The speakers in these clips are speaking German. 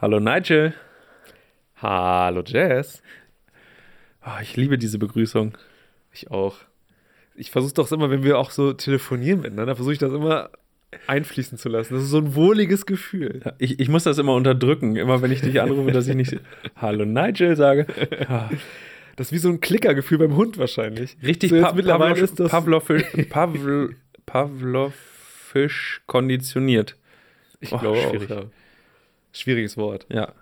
Hallo Nigel. Hallo Jess. Oh, ich liebe diese Begrüßung. Ich auch. Ich versuche doch immer, wenn wir auch so telefonieren miteinander, versuche ich das immer einfließen zu lassen. Das ist so ein wohliges Gefühl. Ja, ich, ich muss das immer unterdrücken, immer wenn ich dich anrufe, dass ich nicht Hallo Nigel sage. Ja. Das ist wie so ein Klickergefühl beim Hund wahrscheinlich. Richtig, so pa mittlerweile Pavlov, ist das Pavlovisch, Pavl, Pavlovisch konditioniert. Ich Oh, glaube schwierig. auch. Ja. Schwieriges Wort. Ja,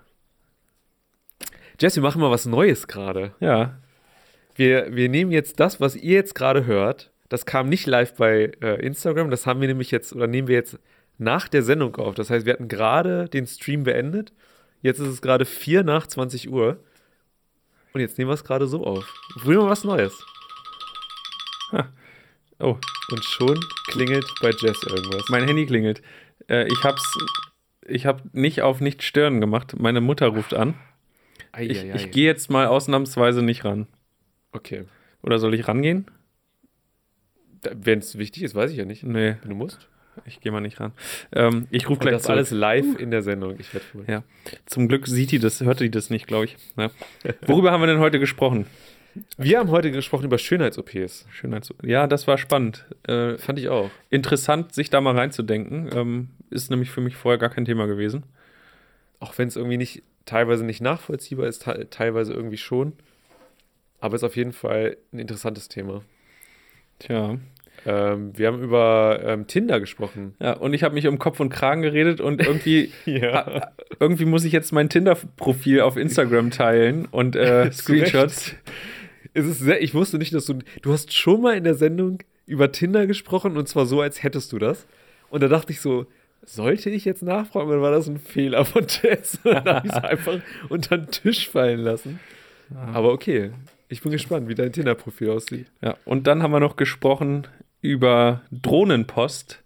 Jess, wir machen mal was Neues gerade. ja. Wir, wir nehmen jetzt das, was ihr jetzt gerade hört. Das kam nicht live bei äh, Instagram. Das haben wir nämlich jetzt, oder nehmen wir jetzt nach der Sendung auf. Das heißt, wir hatten gerade den Stream beendet. Jetzt ist es gerade 4 nach 20 Uhr. Und jetzt nehmen wir es gerade so auf. Probieren wir was Neues. Oh, Und schon klingelt bei Jess irgendwas. mein Handy klingelt. Äh, ich hab's, ich hab nicht auf nicht stören gemacht. Meine Mutter ruft an. Ich, Eieiei. ich gehe jetzt mal ausnahmsweise nicht ran. Okay. Oder soll ich rangehen? Wenn es wichtig ist, weiß ich ja nicht. Nee, Wenn du musst. ich gehe mal nicht ran. Ähm, ich rufe gleich das zurück. alles live in der Sendung. Ich werde. Ja. Zum Glück sieht die das, hört die das nicht, glaube ich. Ja. Worüber haben wir denn heute gesprochen? Wir haben heute gesprochen über Schönheits-OPs. Schönheits ja, das war spannend. Äh, Fand ich auch. interessant, sich da mal reinzudenken. Ähm, ist nämlich für mich vorher gar kein Thema gewesen. Auch wenn es irgendwie nicht, teilweise nicht nachvollziehbar ist, te teilweise irgendwie schon. Aber ist auf jeden Fall ein interessantes Thema. Tja. Ähm, wir haben über ähm, Tinder gesprochen. Ja, und ich habe mich um Kopf und Kragen geredet und irgendwie, Ja. irgendwie muss ich jetzt mein Tinder-Profil auf Instagram teilen und äh. Screenshots. Es ist sehr, ich wusste nicht, dass du. Du hast schon mal in der Sendung über Tinder gesprochen und zwar so, als hättest du das. Und da dachte ich so, sollte ich jetzt nachfragen oder war das ein Fehler von Jess? Und dann habe ich es einfach unter den Tisch fallen lassen. Aber okay, ich bin gespannt, wie dein Tinder-Profil aussieht. Ja, und dann haben wir noch gesprochen über Drohnenpost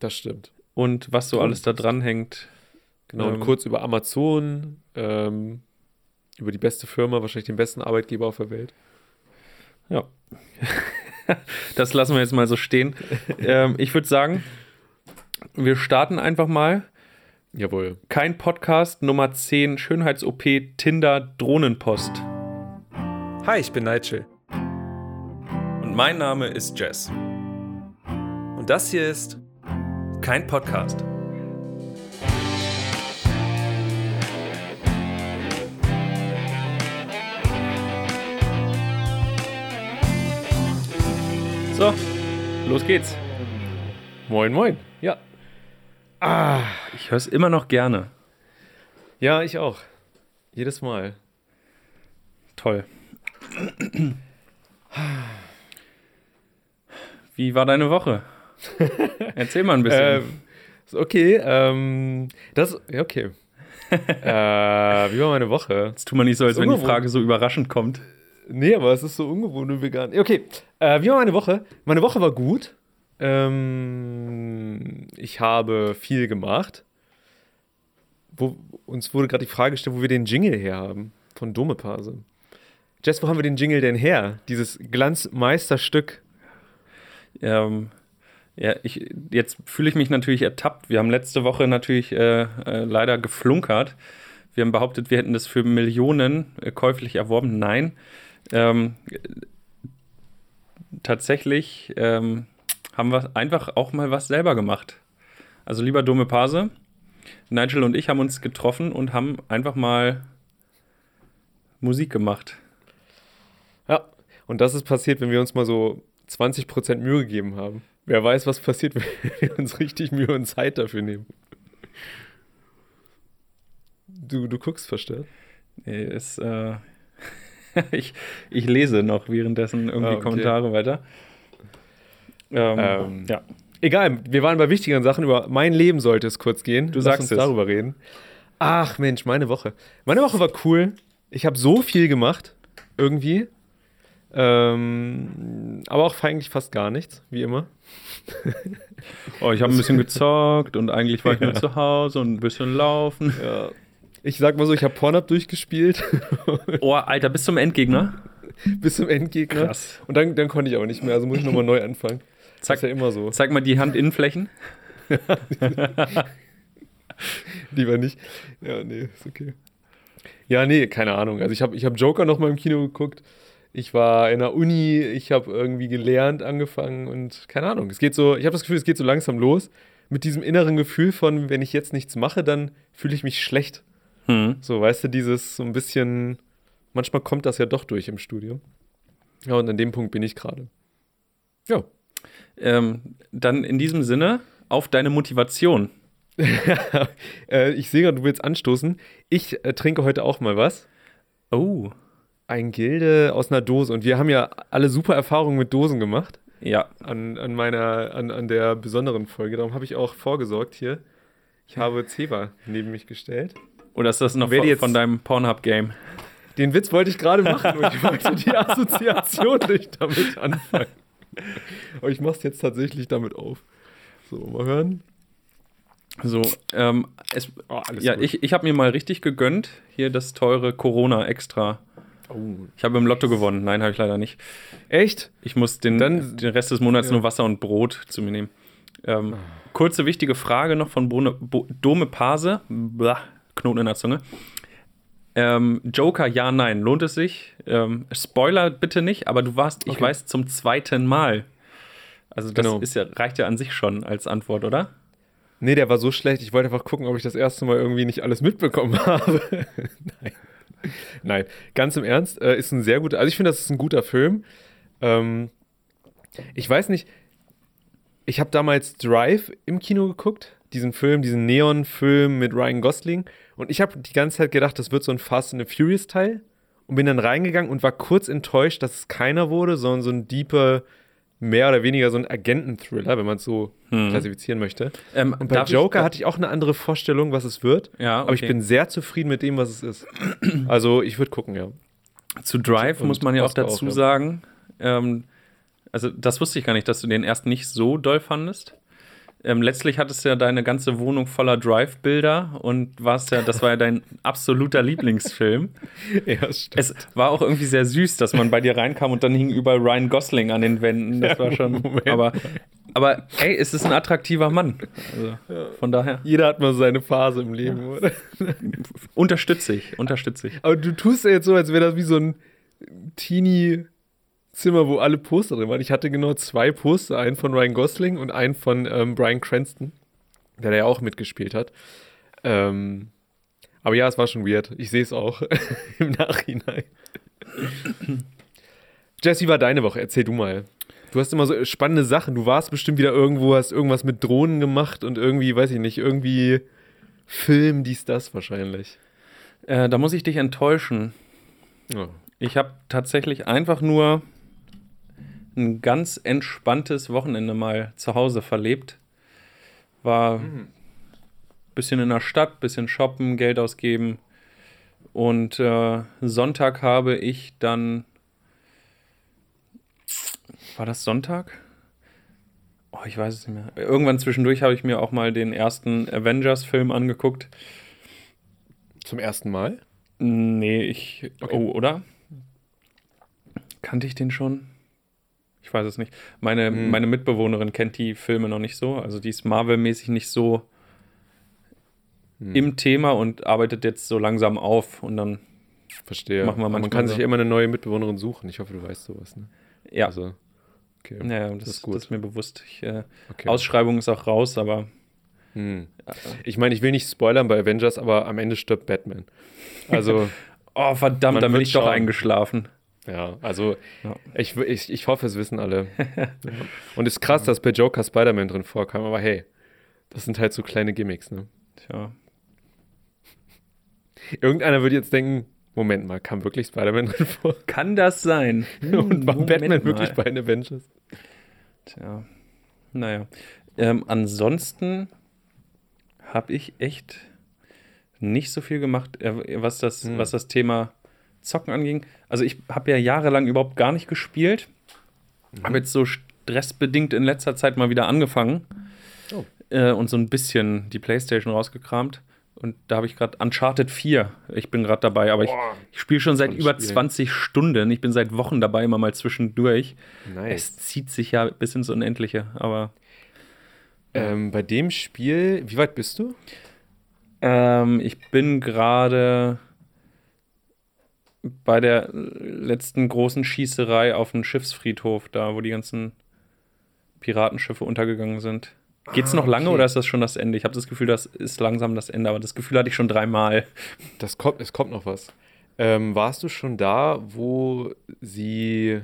Das stimmt. und was so alles da dran hängt. Genau, und Ähm, kurz über Amazon, ähm, über die beste Firma, wahrscheinlich den besten Arbeitgeber auf der Welt. Ja. das lassen wir jetzt mal so stehen. ähm, ich würde sagen, wir starten einfach mal. Jawohl. Kein Podcast Nummer 10 Schönheits-OP Tinder Drohnenpost. Hi, ich bin Nigel Und mein Name ist Jess. und das hier ist kein Podcast. So, los geht's. Moin, moin. Ja. Ah, ich höre es immer noch gerne. Ja, ich auch. Jedes Mal. Toll. Wie war deine Woche? Erzähl mal ein bisschen. Ähm, ist okay, ähm, das, ja, okay. äh, wie war meine Woche? Jetzt tu mal nicht so, als wenn die. Frage so überraschend kommt. Nee, aber es ist so ungewohnt und vegan. Okay, äh, wie war meine Woche? Meine Woche war gut. Ähm, ich habe viel gemacht. Wo, uns wurde gerade die Frage gestellt, wo wir den Jingle her haben. Von Domepase. Jess, wo haben wir den Jingle denn her? Dieses Glanzmeisterstück. Ähm, ja, ich, jetzt fühle ich mich natürlich ertappt. Wir haben letzte Woche natürlich äh, äh, leider geflunkert. Wir haben behauptet, wir hätten das für Millionen äh, käuflich erworben. Nein. Ähm, äh, tatsächlich ähm, haben wir einfach auch mal was selber gemacht. Also lieber Dome Pase, Nigel und ich haben uns getroffen und haben einfach mal Musik gemacht. Ja, und das ist passiert, wenn wir uns mal so 20% Mühe gegeben haben. Wer weiß, was passiert, wenn wir uns richtig Mühe und Zeit dafür nehmen. Du, du guckst verstört. Nee, ist, äh, ich, ich lese noch währenddessen irgendwie Ah, okay. Kommentare weiter. Ähm, Ähm, ja. Egal, wir waren bei wichtigeren Sachen. Über mein Leben sollte es kurz gehen. Du Lass sagst uns es. darüber reden. Ach Mensch, meine Woche. Meine Woche war cool. Ich habe so viel gemacht, irgendwie. Ähm, aber auch eigentlich fast gar nichts, wie immer. Oh, ich habe ein bisschen gezockt und eigentlich war ich nur zu Hause und ein bisschen laufen. Ja. Ich sag mal so, ich habe Pornhub durchgespielt Oh, Alter, bis zum Endgegner. bis zum Endgegner. Krass. Und dann, dann konnte ich auch nicht mehr, also muss ich nochmal neu anfangen. Zack. ist ja immer so. Zeig mal die Handinnenflächen. Lieber nicht. Ja, nee, ist okay. Ja, nee, keine Ahnung. Also ich habe ich hab Joker noch mal im Kino geguckt. Ich war in der Uni, ich habe irgendwie gelernt, angefangen und keine Ahnung. Es geht so, ich habe das Gefühl, es geht so langsam los mit diesem inneren Gefühl von, wenn ich jetzt nichts mache, dann fühle ich mich schlecht. Hm. So, weißt du, dieses so ein bisschen, manchmal kommt das ja doch durch im Studium. Ja, und an dem Punkt bin ich gerade. Ja. Ähm, dann in diesem Sinne auf deine Motivation. äh, ich sehe gerade, du willst anstoßen. Ich äh, trinke heute auch mal was. Oh. Ein Gilde aus einer Dose. Und wir haben ja alle super Erfahrungen mit Dosen gemacht. Ja. An, an meiner, an, an der besonderen Folge. Darum habe ich auch vorgesorgt hier. Ich habe Zeba neben mich gestellt. Oder ist das noch von, von deinem Pornhub-Game? Den Witz wollte ich gerade machen und ich wollte die Assoziation nicht damit anfangen. Aber ich mache es jetzt tatsächlich damit auf. So, mal hören. So, ähm, es, Oh, ja, gut. ich, ich habe mir mal richtig gegönnt. Hier das teure Corona-Extra. Oh. Ich habe im Lotto gewonnen. Nein, habe ich leider nicht. Echt? Ich muss den, Dann- den Rest des Monats ja. nur Wasser und Brot zu mir nehmen. Ähm, kurze wichtige Frage noch von Bo, Dome Pase. Blah, Knoten in der Zunge. Ähm, Joker, ja, nein. Lohnt es sich? Ähm, Spoiler bitte nicht, aber du warst, ich Okay. weiß, zum zweiten Mal. Also das Genau. ist ja, reicht ja an sich schon als Antwort, oder? Nee, der war so schlecht. Ich wollte einfach gucken, ob ich das erste Mal irgendwie nicht alles mitbekommen habe. Nein. Nein, ganz im Ernst, äh, ist ein sehr guter, also ich finde, das ist ein guter Film. Ähm, ich weiß nicht, ich habe damals Drive im Kino geguckt, diesen Film, diesen Neon-Film mit Ryan Gosling. Und ich habe die ganze Zeit gedacht, das wird so ein Fast and the Furious-Teil. Und bin dann reingegangen und war kurz enttäuscht, dass es keiner wurde, sondern so ein deeper, mehr oder weniger so ein Agenten-Thriller, wenn man es so Hm. klassifizieren möchte. Ähm, Und bei darf ich- Joker hatte ich auch eine andere Vorstellung, was es wird. Ja, Aber ich okay. bin sehr zufrieden mit dem, was es ist. Also ich würde gucken, ja. Zu Drive Und muss man ja auch dazu auch, ja. sagen. Ähm, also, das wusste ich gar nicht, dass du den erst nicht so doll fandest. Ähm, letztlich hattest du ja deine ganze Wohnung voller Drive-Bilder und warst ja, das war ja dein absoluter Lieblingsfilm. Ja, stimmt. Es war auch irgendwie sehr süß, dass man bei dir reinkam und dann hing überall Ryan Gosling an den Wänden. Das war schon. Moment. Aber, aber ey, es ist ein attraktiver Mann. Also, von daher Jeder hat mal seine Phase im Leben, oder? unterstütze ich, unterstütze ich. Aber du tust ja jetzt so, als wäre das wie so ein Teenie-Zimmer, wo alle Poster drin waren. Ich hatte genau zwei Poster, einen von Ryan Gosling und einen von ähm, Brian Cranston, der da ja auch mitgespielt hat. Ähm, aber ja, es war schon weird. Ich sehe es auch im Nachhinein. Jesse, war deine Woche? Erzähl du mal. Du hast immer so spannende Sachen. Du warst bestimmt wieder irgendwo, hast irgendwas mit Drohnen gemacht und irgendwie, weiß ich nicht, irgendwie Film, dies, das wahrscheinlich. Äh, da muss ich dich enttäuschen. Oh. Ich habe tatsächlich einfach nur ein ganz entspanntes Wochenende mal zu Hause verlebt. War Mhm. bisschen in der Stadt, bisschen shoppen, Geld ausgeben. Und äh, Sonntag habe ich dann. War das Sonntag? Oh, ich weiß es nicht mehr. Irgendwann zwischendurch habe ich mir auch mal den ersten Avengers-Film angeguckt. Zum ersten Mal? Nee, ich. Okay. Oh, oder? Kannte ich den schon? Ich weiß es nicht. Meine, Hm. meine Mitbewohnerin kennt die Filme noch nicht so. Also die ist Marvel-mäßig nicht so Hm. im Thema und arbeitet jetzt so langsam auf. Und dann, Verstehe. Machen wir Aber man manchmal kann sich so. immer eine neue Mitbewohnerin suchen. Ich hoffe, du weißt sowas. Ne? ja, Also, okay. ja das, das ist gut. das ist mir bewusst. Ich, äh, okay. Ausschreibung ist auch raus, aber Hm. äh, Ich meine, ich will nicht spoilern bei Avengers, aber am Ende stirbt Batman. Also, oh, verdammt, da bin ich doch schauen. eingeschlafen. Ja, also Ja. Ich, ich, ich hoffe, es wissen alle. Ja. Und es ist krass, dass bei Joker Spider-Man drin vorkam, aber hey, das sind halt so kleine Gimmicks, ne? Tja. Irgendeiner würde jetzt denken, Moment mal, kam wirklich Spider-Man drin vor? Kann das sein? Und war Moment Batman wirklich mal. bei den Avengers? Tja, naja. Ähm, ansonsten habe ich echt nicht so viel gemacht, äh, was, das, Hm. was das Thema Zocken anging. Also ich habe ja jahrelang überhaupt gar nicht gespielt. Mhm. Habe jetzt so stressbedingt in letzter Zeit mal wieder angefangen. Oh. Äh, und so ein bisschen die Playstation rausgekramt. Und da habe ich gerade Uncharted 4. Ich bin gerade dabei, aber ich, Boah. ich spiele schon seit über Spiel. 20 Stunden. Ich bin seit Wochen dabei, immer mal zwischendurch. Nice. Es zieht sich ja bis ins Unendliche, aber Ähm, bei dem Spiel, wie weit bist du? Ähm, ich bin gerade bei der letzten großen Schießerei auf dem Schiffsfriedhof, da wo die ganzen Piratenschiffe untergegangen sind. Geht's Ah, noch lange okay. oder ist das schon das Ende? Ich habe das Gefühl, das ist langsam das Ende, aber das Gefühl hatte ich schon dreimal. Das kommt, es kommt noch was. Ähm, warst du schon da, wo sie.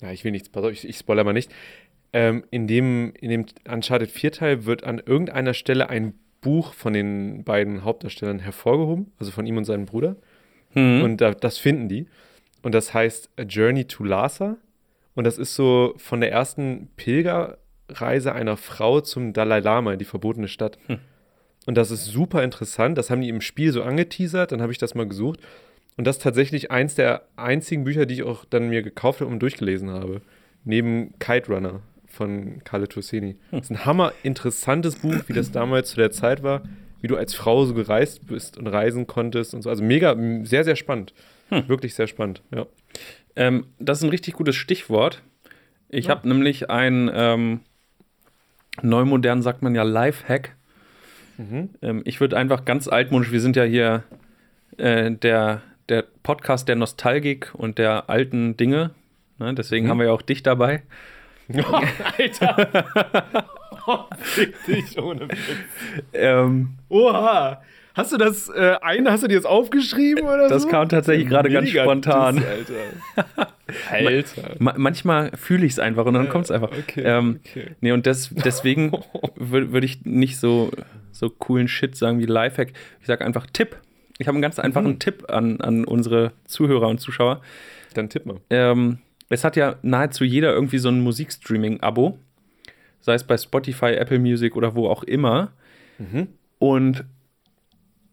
Ja, ich will nichts, pass auf, ich, ich spoiler mal nicht. Ähm, in, dem, in dem Uncharted 4-Teil wird an irgendeiner Stelle ein Buch von den beiden Hauptdarstellern hervorgehoben, also von ihm und seinem Bruder. Hm. Und da, das finden die. Und das heißt A Journey to Lhasa. Und das ist so von der ersten Pilgerreise einer Frau zum Dalai Lama in die verbotene Stadt. Hm. Und das ist super interessant. Das haben die im Spiel so angeteasert. Dann habe ich das mal gesucht. Und das ist tatsächlich eins der einzigen Bücher, die ich auch dann mir gekauft habe und durchgelesen habe. Neben Kite Runner von Carlo Tossini. Das ist ein hammer interessantes Buch, wie das damals zu der Zeit war, wie du als Frau so gereist bist und reisen konntest und so. Also mega, sehr, sehr spannend. Wirklich sehr spannend, ja. Ähm, das ist ein richtig gutes Stichwort. Ich Ja. habe nämlich ein ähm, neumodern sagt man ja Lifehack. Mhm. Ähm, ich würde einfach ganz altmodisch, wir sind ja hier äh, der, der Podcast der Nostalgik und der alten Dinge. Ne? Deswegen Mhm. haben wir ja auch dich dabei. Alter! Dich ohne Witz. Ähm, Oha! Hast du das äh, eine, hast du dir das aufgeschrieben oder Das so? kam tatsächlich gerade ganz spontan. Diss, Alter. Alter. ma manchmal fühle ich es einfach und dann kommt es einfach. okay, ähm, okay. Nee, und des, deswegen würde würd ich nicht so, so coolen Shit sagen wie Lifehack. Ich sage einfach Tipp. Ich habe einen ganz einfachen Mhm. Tipp an, an unsere Zuhörer und Zuschauer. Dann tipp mal. Ähm, es hat ja nahezu jeder irgendwie so ein Musikstreaming-Abo. Sei es bei Spotify, Apple Music oder wo auch immer. Mhm. Und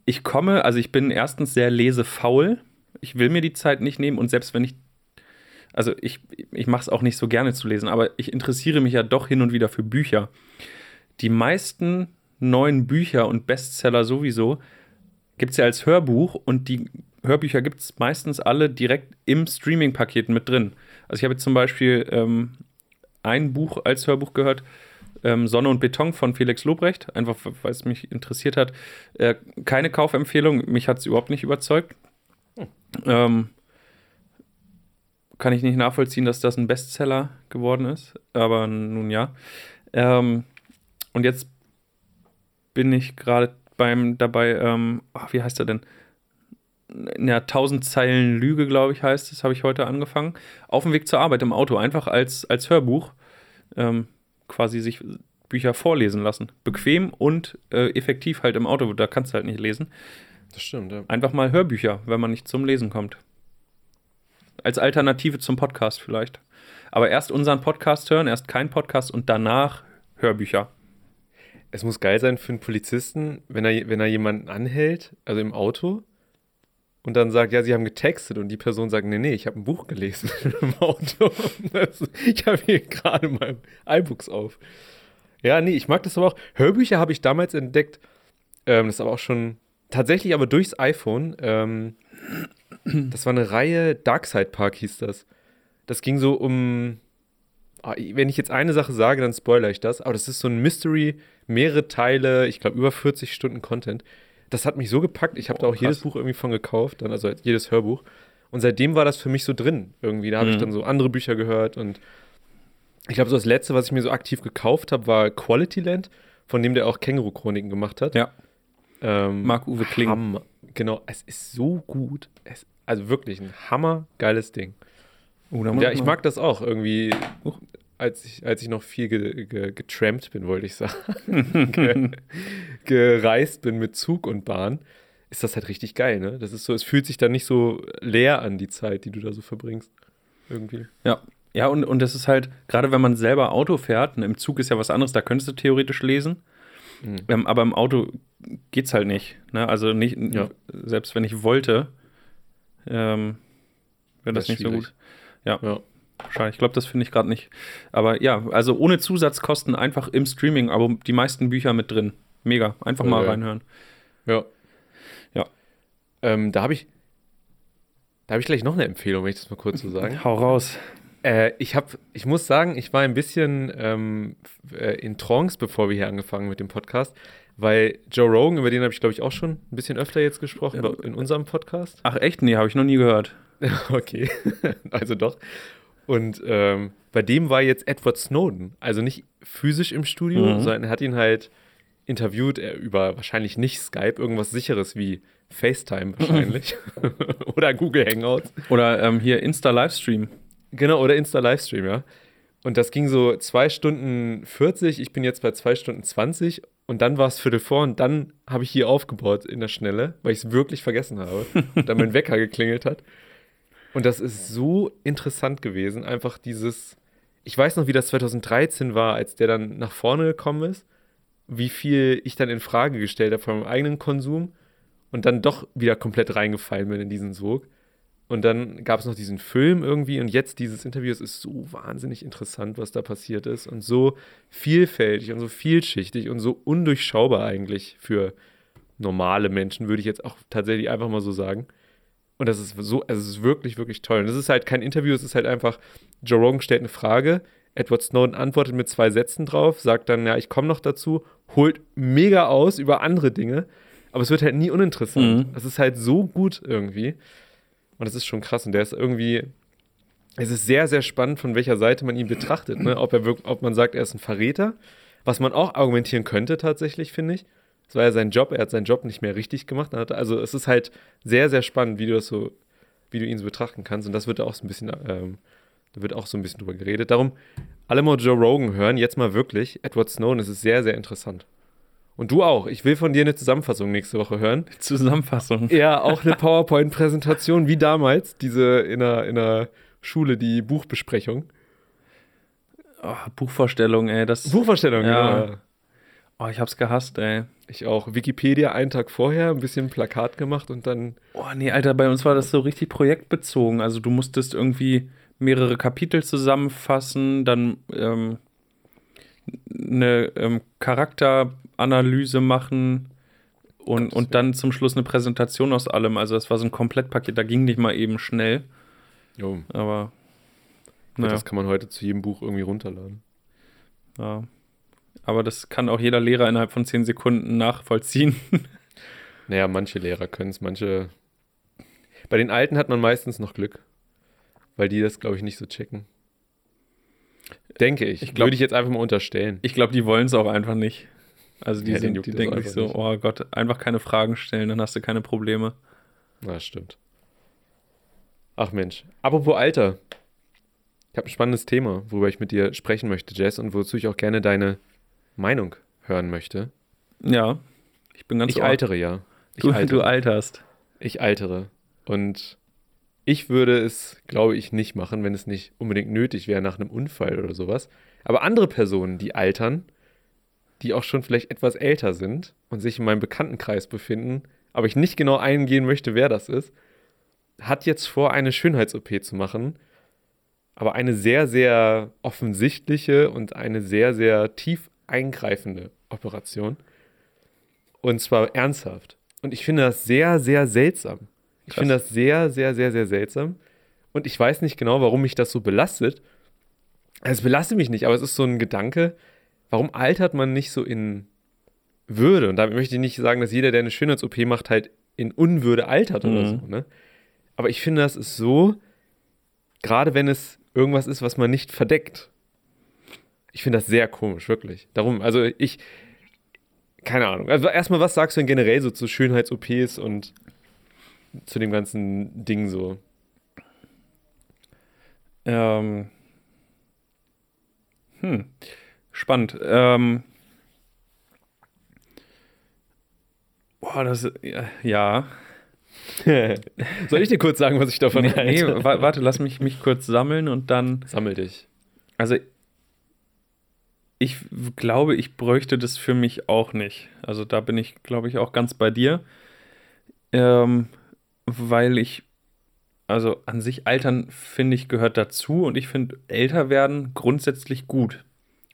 ich komme, also ich bin erstens sehr lesefaul. Ich will mir die Zeit nicht nehmen und selbst wenn ich, also ich, ich mache es auch nicht so gerne zu lesen, aber ich interessiere mich ja doch hin und wieder für Bücher. Die meisten neuen Bücher und Bestseller sowieso gibt es ja als Hörbuch und die Hörbücher gibt es meistens alle direkt im Streaming-Paket mit drin. Also ich habe jetzt zum Beispiel ähm, ein Buch als Hörbuch gehört, ähm, Sonne und Beton von Felix Lobrecht, einfach weil es mich interessiert hat. Äh, keine Kaufempfehlung, mich hat es überhaupt nicht überzeugt. Ähm, kann ich nicht nachvollziehen, dass das ein Bestseller geworden ist, aber nun ja. Ähm, und jetzt bin ich gerade beim dabei, ähm, ach, wie heißt er denn? Ja, 1000 Zeilen Lüge, glaube ich, heißt es, habe ich heute angefangen. Auf dem Weg zur Arbeit im Auto, einfach als, als Hörbuch ähm, quasi sich Bücher vorlesen lassen. Bequem und äh, effektiv halt im Auto, da kannst du halt nicht lesen. Das stimmt, ja. Einfach mal Hörbücher, wenn man nicht zum Lesen kommt. Als Alternative zum Podcast vielleicht. Aber erst unseren Podcast hören, erst kein Podcast und danach Hörbücher. Es muss geil sein für einen Polizisten, wenn er, wenn er jemanden anhält, also im Auto, und dann sagt, ja, sie haben getextet und die Person sagt, nee, nee, ich habe ein Buch gelesen im Auto. Ich habe hier gerade mein iBooks auf. Ja, nee, ich mag das aber auch. Hörbücher habe ich damals entdeckt. Ähm, das ist aber auch schon tatsächlich aber durchs iPhone. Ähm, das war eine Reihe, Darkside Park hieß das. Das ging so um. ah, Wenn ich jetzt eine Sache sage, dann spoilere ich das. Aber das ist so ein Mystery, mehrere Teile, ich glaube über 40 Stunden Content. Das hat mich so gepackt. Ich habe da auch jedes krass. Buch irgendwie von gekauft, dann also jedes Hörbuch. Und seitdem war das für mich so drin irgendwie. Da habe ich Mhm. dann so andere Bücher gehört und ich glaube, so das letzte, was ich mir so aktiv gekauft habe, war Quality Land, von dem der auch Känguru-Chroniken gemacht hat. Ja. Ähm, Marc-Uwe Kling. Hammer. Genau, es ist so gut. Es, also wirklich ein hammergeiles Ding. Oh, Ja, ich mag das auch irgendwie. Als ich, als ich noch viel ge, ge, getrampt bin, wollte ich sagen, ge, gereist bin mit Zug und Bahn, ist das halt richtig geil, ne? Das ist so, es fühlt sich dann nicht so leer an, die Zeit, die du da so verbringst. Irgendwie. Ja. Ja, und, und das ist halt, gerade wenn man selber Auto fährt, ne, im Zug ist ja was anderes, da könntest du theoretisch lesen. Mhm. Ähm, aber im Auto geht's halt nicht. Ne? Also nicht, Ja. selbst wenn ich wollte, ähm, wäre das, Das nicht so schwierig. gut. Ja, Ja. Schade. Ich glaube, das finde ich gerade nicht. Aber ja, also ohne Zusatzkosten einfach im Streaming, aber die meisten Bücher mit drin. Mega. Einfach mal reinhören. Ja. Ja. Ähm, da habe ich, da habe ich gleich noch eine Empfehlung, wenn ich das mal kurz so sagen. Hau raus. Äh, ich habe, ich muss sagen, ich war ein bisschen ähm, äh, in Trance, bevor wir hier angefangen mit dem Podcast, weil Joe Rogan, über den habe ich glaube ich auch schon ein bisschen öfter jetzt gesprochen Ja. in unserem Podcast. Ach echt? Nee, habe ich noch nie gehört. Okay, also doch. Und ähm, bei dem war jetzt Edward Snowden, also nicht physisch im Studio, Mhm. sondern er hat ihn halt interviewt er über wahrscheinlich nicht Skype, irgendwas sicheres wie FaceTime wahrscheinlich oder Google Hangouts. Oder ähm, hier Insta-Livestream. Genau, oder Insta-Livestream, ja. Und das ging so zwei Stunden 40, ich bin jetzt bei zwei Stunden 20 und dann war es Viertel vor und dann habe ich hier aufgebaut in der Schnelle, weil ich es wirklich vergessen habe und dann mein Wecker geklingelt hat. Und das ist so interessant gewesen, einfach dieses, ich weiß noch, wie das 2013 war, als der dann nach vorne gekommen ist, wie viel ich dann in Frage gestellt habe von meinem eigenen Konsum und dann doch wieder komplett reingefallen bin in diesen Sog. Und dann gab es noch diesen Film irgendwie und jetzt dieses Interview. Es ist so wahnsinnig interessant, was da passiert ist und so vielfältig und so vielschichtig und so undurchschaubar eigentlich für normale Menschen, würde ich jetzt auch tatsächlich einfach mal so sagen. Und das ist so, also es ist wirklich, wirklich toll. Und es ist halt kein Interview, es ist halt einfach, Joe Rogan stellt eine Frage, Edward Snowden antwortet mit zwei Sätzen drauf, sagt dann, ja, ich komme noch dazu, holt mega aus über andere Dinge, aber es wird halt nie uninteressant. Mhm. Es ist halt so gut irgendwie. Und das ist schon krass. Und der ist irgendwie, es ist sehr, sehr spannend, von welcher Seite man ihn betrachtet. Ne? Ob, er wirk- ob man sagt, er ist ein Verräter, was man auch argumentieren könnte tatsächlich, finde ich. Das war ja sein Job, er hat seinen Job nicht mehr richtig gemacht. Also es ist halt sehr, sehr spannend, wie du das so, wie du ihn so betrachten kannst. Und das wird auch so ein bisschen, ähm, da wird auch so ein bisschen drüber geredet. Darum, alle mal Joe Rogan hören, jetzt mal wirklich. Edward Snowden, es ist sehr, sehr interessant. Und du auch. Ich will von dir eine Zusammenfassung nächste Woche hören. Zusammenfassung. Ja, auch eine PowerPoint-Präsentation, wie damals, diese in der, in der Schule, die Buchbesprechung. Oh, Buchvorstellung, ey. Das, Buchvorstellung, Ja. genau. ja. oh, ich hab's gehasst, ey. Ich auch. Wikipedia einen Tag vorher, ein bisschen Plakat gemacht und dann. Oh, nee, Alter, bei uns war das so richtig projektbezogen. Also du musstest irgendwie mehrere Kapitel zusammenfassen, dann ähm, eine ähm, Charakteranalyse machen und, und dann zum Schluss eine Präsentation aus allem. Also das war so ein Komplettpaket, da ging nicht mal eben schnell. Jo, Aber naja, das kann man heute zu jedem Buch irgendwie runterladen. ja. Aber das kann auch jeder Lehrer innerhalb von zehn Sekunden nachvollziehen. Naja, manche Lehrer können es, manche. Bei den Alten hat man meistens noch Glück. Weil die das, glaube ich, nicht so checken. Denke ich. Ich glaub- Würde ich jetzt einfach mal unterstellen. Ich glaube, die wollen es auch einfach nicht. Also die, Ja, sind, die denken sich so, nicht. oh Gott, einfach keine Fragen stellen, dann hast du keine Probleme. Na, stimmt. Ach Mensch. Apropos Alter. Ich habe ein spannendes Thema, worüber ich mit dir sprechen möchte, Jess, und wozu ich auch gerne deine Meinung hören möchte. Ja, ich bin ganz ich altere ja. Ich Du, altere. du alterst. Ich altere. Und ich würde es, glaube ich, nicht machen, wenn es nicht unbedingt nötig wäre nach einem Unfall oder sowas. Aber andere Personen, die altern, die auch schon vielleicht etwas älter sind und sich in meinem Bekanntenkreis befinden, aber ich nicht genau eingehen möchte, wer das ist, hat jetzt vor, eine Schönheits-OP zu machen. Aber eine sehr, sehr offensichtliche und eine sehr, sehr tief eingreifende Operation. Und zwar ernsthaft. Und ich finde das sehr, sehr seltsam. Ich Krass. finde das sehr, sehr, sehr, sehr seltsam. Und ich weiß nicht genau, warum mich das so belastet. Es belastet mich nicht, aber es ist so ein Gedanke, warum altert man nicht so in Würde? Und damit möchte ich nicht sagen, dass jeder, der eine Schönheits-OP macht, halt in Unwürde altert oder Mhm. so. Ne? Aber ich finde, das ist so, gerade wenn es irgendwas ist, was man nicht verdeckt. Ich finde das sehr komisch, wirklich. Darum, also ich, keine Ahnung. Also erstmal, was sagst du denn generell so zu Schönheits-OPs und zu dem ganzen Ding so? Ähm, hm, spannend. Ähm, boah, das ja, ja. Soll ich dir kurz sagen, was ich davon Nee, nee, halte? wa- warte, lass mich mich kurz sammeln und dann. Sammel dich. Also ich glaube, ich bräuchte das für mich auch nicht. Also da bin ich, glaube ich, auch ganz bei dir. Ähm, weil ich, also an sich altern, finde ich, gehört dazu und ich finde älter werden grundsätzlich gut.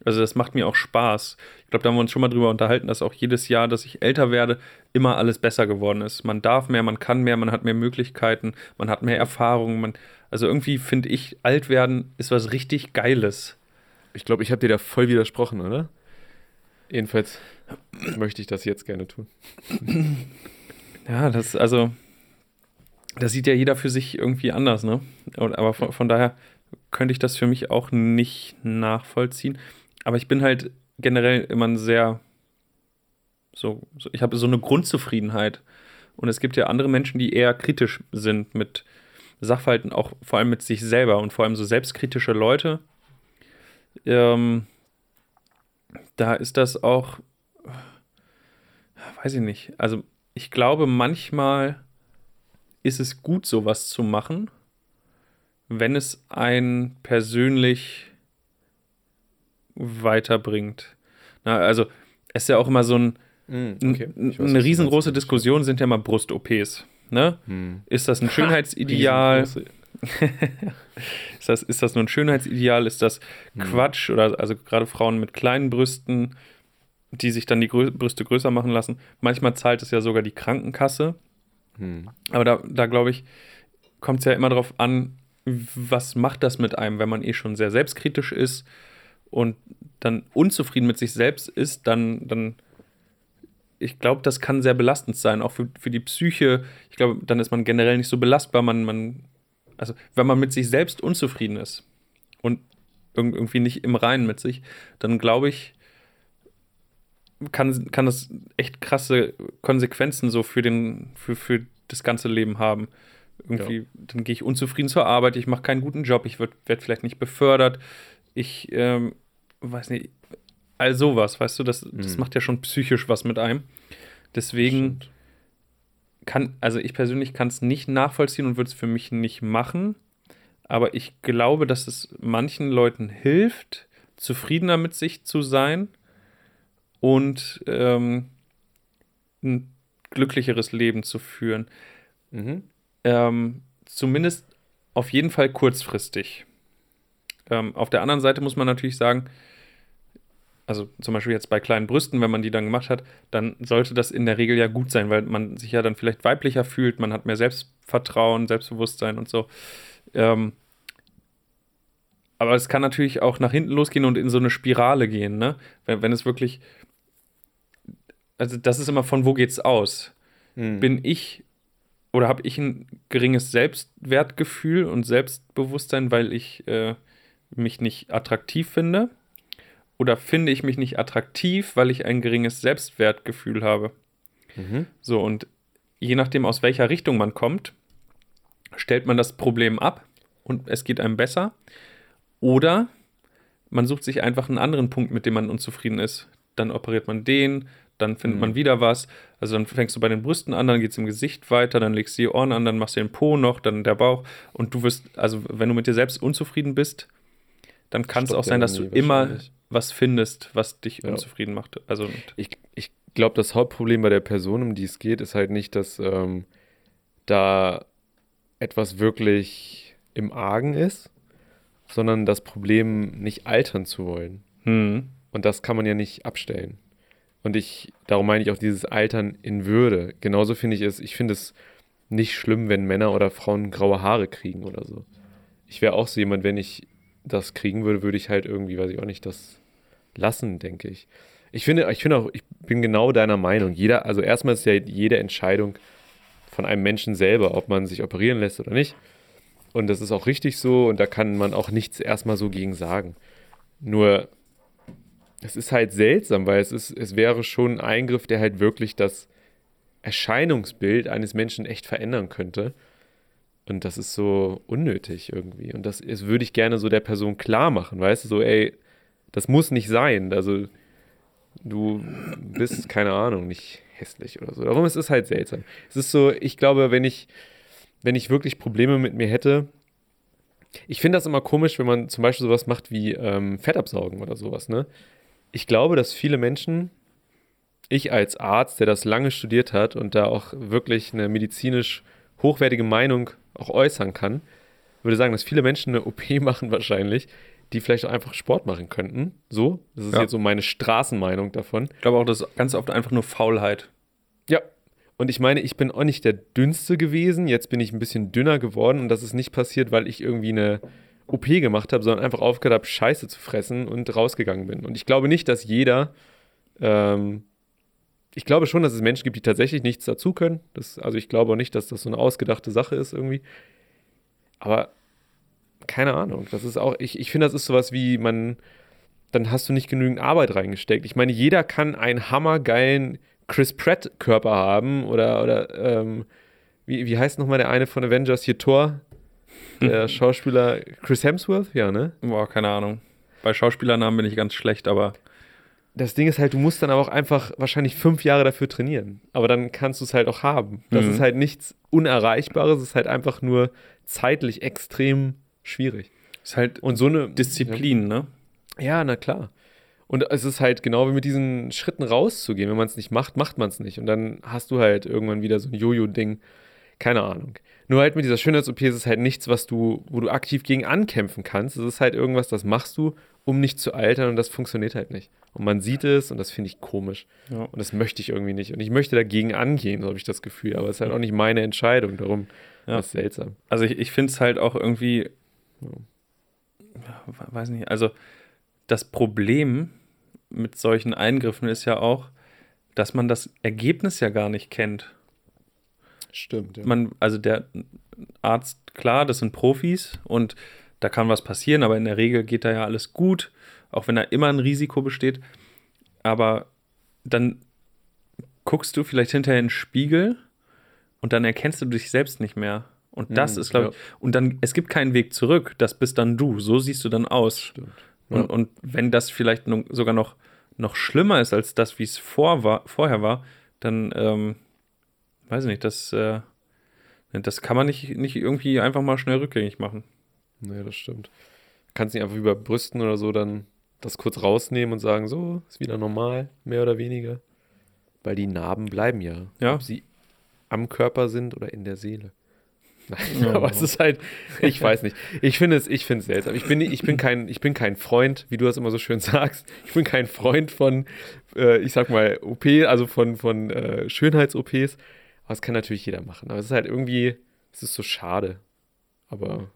Also das macht mir auch Spaß. Ich glaube, da haben wir uns schon mal drüber unterhalten, dass auch jedes Jahr, dass ich älter werde, immer alles besser geworden ist. Man darf mehr, man kann mehr, man hat mehr Möglichkeiten, man hat mehr Erfahrung. Man, also irgendwie finde ich, alt werden ist was richtig Geiles. Ich glaube, ich habe dir da voll widersprochen, oder? Jedenfalls. möchte ich das jetzt gerne tun. Ja, das, also, das sieht ja jeder für sich irgendwie anders, ne? Und, aber von, von daher könnte ich das für mich auch nicht nachvollziehen. Aber ich bin halt generell immer ein sehr, so, so ich habe so eine Grundzufriedenheit. Und es gibt ja andere Menschen, die eher kritisch sind mit Sachverhalten, auch vor allem mit sich selber und vor allem so selbstkritische Leute. Ähm, da ist das auch, weiß ich nicht. Also ich glaube, manchmal ist es gut, sowas zu machen, wenn es einen persönlich weiterbringt. Na, also es ist ja auch immer so ein, Mm, okay. eine riesengroße Diskussion sind ja mal Brust-OPs. Ne? Hm. Ist das ein Schönheitsideal? ist, das, ist das nur ein Schönheitsideal? Ist das Hm. Quatsch? Oder also gerade Frauen mit kleinen Brüsten, die sich dann die Grö Brüste größer machen lassen. Manchmal zahlt es ja sogar die Krankenkasse. Hm. Aber da, da glaube ich, kommt es ja immer darauf an, was macht das mit einem, wenn man eh schon sehr selbstkritisch ist und dann unzufrieden mit sich selbst ist, dann, dann ich glaube, das kann sehr belastend sein, auch für, für die Psyche. Ich glaube, dann ist man generell nicht so belastbar. Man, man, also, wenn man mit sich selbst unzufrieden ist und irg- irgendwie nicht im Reinen mit sich, dann glaube ich, kann, kann das echt krasse Konsequenzen so für, den, für, für das ganze Leben haben. Irgendwie, dann gehe ich unzufrieden zur Arbeit, ich mache keinen guten Job, ich werde werd vielleicht nicht befördert, ich ähm, weiß nicht, all sowas, weißt du, das, das Mhm. macht ja schon psychisch was mit einem. Deswegen Stimmt. Kann, also ich persönlich kann es nicht nachvollziehen und würde es für mich nicht machen. Aber ich glaube, dass es manchen Leuten hilft, zufriedener mit sich zu sein und ähm, ein glücklicheres Leben zu führen. Mhm. Ähm, zumindest auf jeden Fall kurzfristig. Ähm, auf der anderen Seite muss man natürlich sagen, also zum Beispiel jetzt bei kleinen Brüsten, wenn man die dann gemacht hat, dann sollte das in der Regel ja gut sein, weil man sich ja dann vielleicht weiblicher fühlt, man hat mehr Selbstvertrauen, Selbstbewusstsein und so. Ähm, aber es kann natürlich auch nach hinten losgehen und in so eine Spirale gehen, ne? Wenn, wenn es wirklich, also das ist immer von wo geht's aus? Mhm. bin ich oder habe ich ein geringes Selbstwertgefühl und Selbstbewusstsein, weil ich äh, mich nicht attraktiv finde? Oder finde ich mich nicht attraktiv, weil ich ein geringes Selbstwertgefühl habe? Mhm. So, und je nachdem, aus welcher Richtung man kommt, stellt man das Problem ab und es geht einem besser. Oder man sucht sich einfach einen anderen Punkt, mit dem man unzufrieden ist. Dann operiert man den, dann findet Mhm. man wieder was. Also dann fängst du bei den Brüsten an, dann geht es im Gesicht weiter, dann legst du die Ohren an, dann machst du den Po noch, dann der Bauch. Und du wirst, also wenn du mit dir selbst unzufrieden bist, dann kann es auch sein, dass du immer. Was findest, was dich Ja. unzufrieden macht. Also Ich, ich glaube, das Hauptproblem bei der Person, um die es geht, ist halt nicht, dass ähm, da etwas wirklich im Argen ist, sondern das Problem, nicht altern zu wollen. hm, Und das kann man ja nicht abstellen. Und ich, darum meine ich auch dieses Altern in Würde. Genauso finde ich es, ich finde es nicht schlimm, wenn Männer oder Frauen graue Haare kriegen oder so. Ich wäre auch so jemand, wenn ich das kriegen würde, würde ich halt irgendwie, weiß ich auch nicht, das lassen, denke ich. Ich finde, ich finde auch, ich bin genau deiner Meinung. Jeder, also erstmal ist ja jede Entscheidung von einem Menschen selber, ob man sich operieren lässt oder nicht. Und das ist auch richtig so und da kann man auch nichts erstmal so gegen sagen. Nur, es ist halt seltsam, weil es ist, es wäre schon ein Eingriff, der halt wirklich das Erscheinungsbild eines Menschen echt verändern könnte. Und das ist so unnötig irgendwie. Und das ist, würde ich gerne so der Person klar machen, weißt du, so, ey, das muss nicht sein. Also, du bist, keine Ahnung, nicht hässlich oder so. Darum ist es halt seltsam. Es ist so, ich glaube, wenn ich, wenn ich wirklich Probleme mit mir hätte, ich finde das immer komisch, wenn man zum Beispiel sowas macht wie ähm, Fettabsaugen oder sowas, ne? Ich glaube, dass viele Menschen, ich als Arzt, der das lange studiert hat und da auch wirklich eine medizinisch hochwertige Meinung auch äußern kann, würde sagen, dass viele Menschen eine OP machen wahrscheinlich, die vielleicht auch einfach Sport machen könnten. So, das ist Ja. jetzt so meine Straßenmeinung davon. ich glaube auch, das ist ganz oft einfach nur Faulheit. Ja. Und ich meine, ich bin auch nicht der dünnste gewesen. Jetzt bin ich ein bisschen dünner geworden und das ist nicht passiert, weil ich irgendwie eine OP gemacht habe, sondern einfach aufgehört habe, Scheiße zu fressen und rausgegangen bin. Und ich glaube nicht, dass jeder ähm, ich glaube schon, dass es Menschen gibt, die tatsächlich nichts dazu können. Das, also ich glaube auch nicht, dass das so eine ausgedachte Sache ist irgendwie. Aber keine Ahnung. Das ist auch, ich, ich finde, das ist sowas wie, man, dann hast du nicht genügend Arbeit reingesteckt. Ich meine, jeder kann einen hammergeilen Chris Pratt-Körper haben oder, oder ähm, wie, wie heißt nochmal der eine von Avengers hier, Thor? Der Schauspieler Chris Hemsworth? Ja, ne? Boah, keine Ahnung. Bei Schauspielernamen bin ich ganz schlecht, aber Das Ding ist halt, du musst dann aber auch einfach wahrscheinlich fünf Jahre dafür trainieren. Aber dann kannst du es halt auch haben. Das Mhm. ist halt nichts Unerreichbares, es ist halt einfach nur zeitlich extrem schwierig. ist halt Und so eine Disziplin, ne? Ja, na klar. Und es ist halt genau wie mit diesen Schritten rauszugehen. Wenn man es nicht macht, macht man es nicht. Und dann hast du halt irgendwann wieder so ein Jojo-Ding. Keine Ahnung. Nur halt mit dieser Schönheits-OP ist es halt nichts, was du, wo du aktiv gegen ankämpfen kannst. Es ist halt irgendwas, das machst du, um nicht zu altern und das funktioniert halt nicht. Und man sieht es und das finde ich komisch. Ja. Und das möchte ich irgendwie nicht. Und ich möchte dagegen angehen, so habe ich das Gefühl. Aber es ist halt auch nicht meine Entscheidung. Darum Ja. das ist seltsam. Also ich, ich finde es halt auch irgendwie, ja, we- weiß nicht, also das Problem mit solchen Eingriffen ist ja auch, dass man das Ergebnis ja gar nicht kennt. Stimmt, ja. Man, also der Arzt, klar, das sind Profis und da kann was passieren, aber in der Regel geht da ja alles gut, auch wenn da immer ein Risiko besteht. Aber dann guckst du vielleicht hinterher in den Spiegel und dann erkennst du dich selbst nicht mehr. Und das Mhm, ist, glaube ich, und dann, es gibt keinen Weg zurück, das bist dann du, so siehst du dann aus. Stimmt. Und, Ja. und wenn das vielleicht nun sogar noch, noch schlimmer ist als das, wie es vor war, vorher war, dann, ähm, weiß ich nicht, das, äh, das kann man nicht, nicht irgendwie einfach mal schnell rückgängig machen. Nee, das stimmt. Kannst nicht einfach über Brüsten oder so dann das kurz rausnehmen und sagen, so, ist wieder normal, mehr oder weniger. Weil die Narben bleiben ja. Ja. Ob sie am Körper sind oder in der Seele. Nein, Ja. aber es ist halt, ich weiß nicht. Ich finde es, ich finde es seltsam. Ich bin, ich, bin kein, ich bin kein Freund, wie du das immer so schön sagst, ich bin kein Freund von, äh, ich sag mal, OP, also von, von äh, Schönheits-OPs. Aber das kann natürlich jeder machen. Aber es ist halt irgendwie, es ist so schade. Aber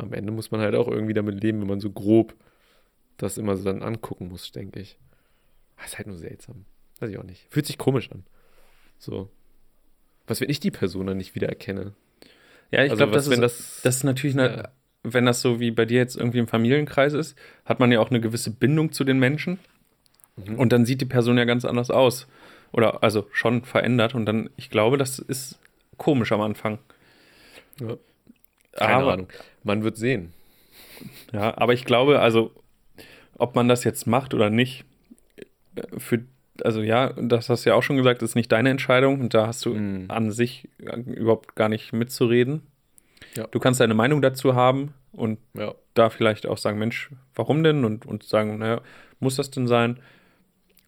am Ende muss man halt auch irgendwie damit leben, wenn man so grob das immer so dann angucken muss, denke ich. Aber ist halt nur seltsam. Weiß ich auch nicht. Fühlt sich komisch an. So. Was, wenn ich die Person dann nicht wiedererkenne? Ja, ich Also glaube, das, wenn ist, das, das ist natürlich, eine, Ja. wenn das so wie bei dir jetzt irgendwie im Familienkreis ist, hat man ja auch eine gewisse Bindung zu den Menschen. Mhm. Und dann sieht die Person ja ganz anders aus. Oder also schon verändert. Und dann, ich glaube, das ist komisch am Anfang. Ja. Keine aber, Ahnung. Man wird sehen. Ja, aber ich glaube, also, ob man das jetzt macht oder nicht, für, also ja, das hast du ja auch schon gesagt, ist nicht deine Entscheidung und da hast du Mhm. an sich äh, überhaupt gar nicht mitzureden. Ja. Du kannst deine Meinung dazu haben und Ja. da vielleicht auch sagen, Mensch, warum denn? Und, und sagen, naja, muss das denn sein?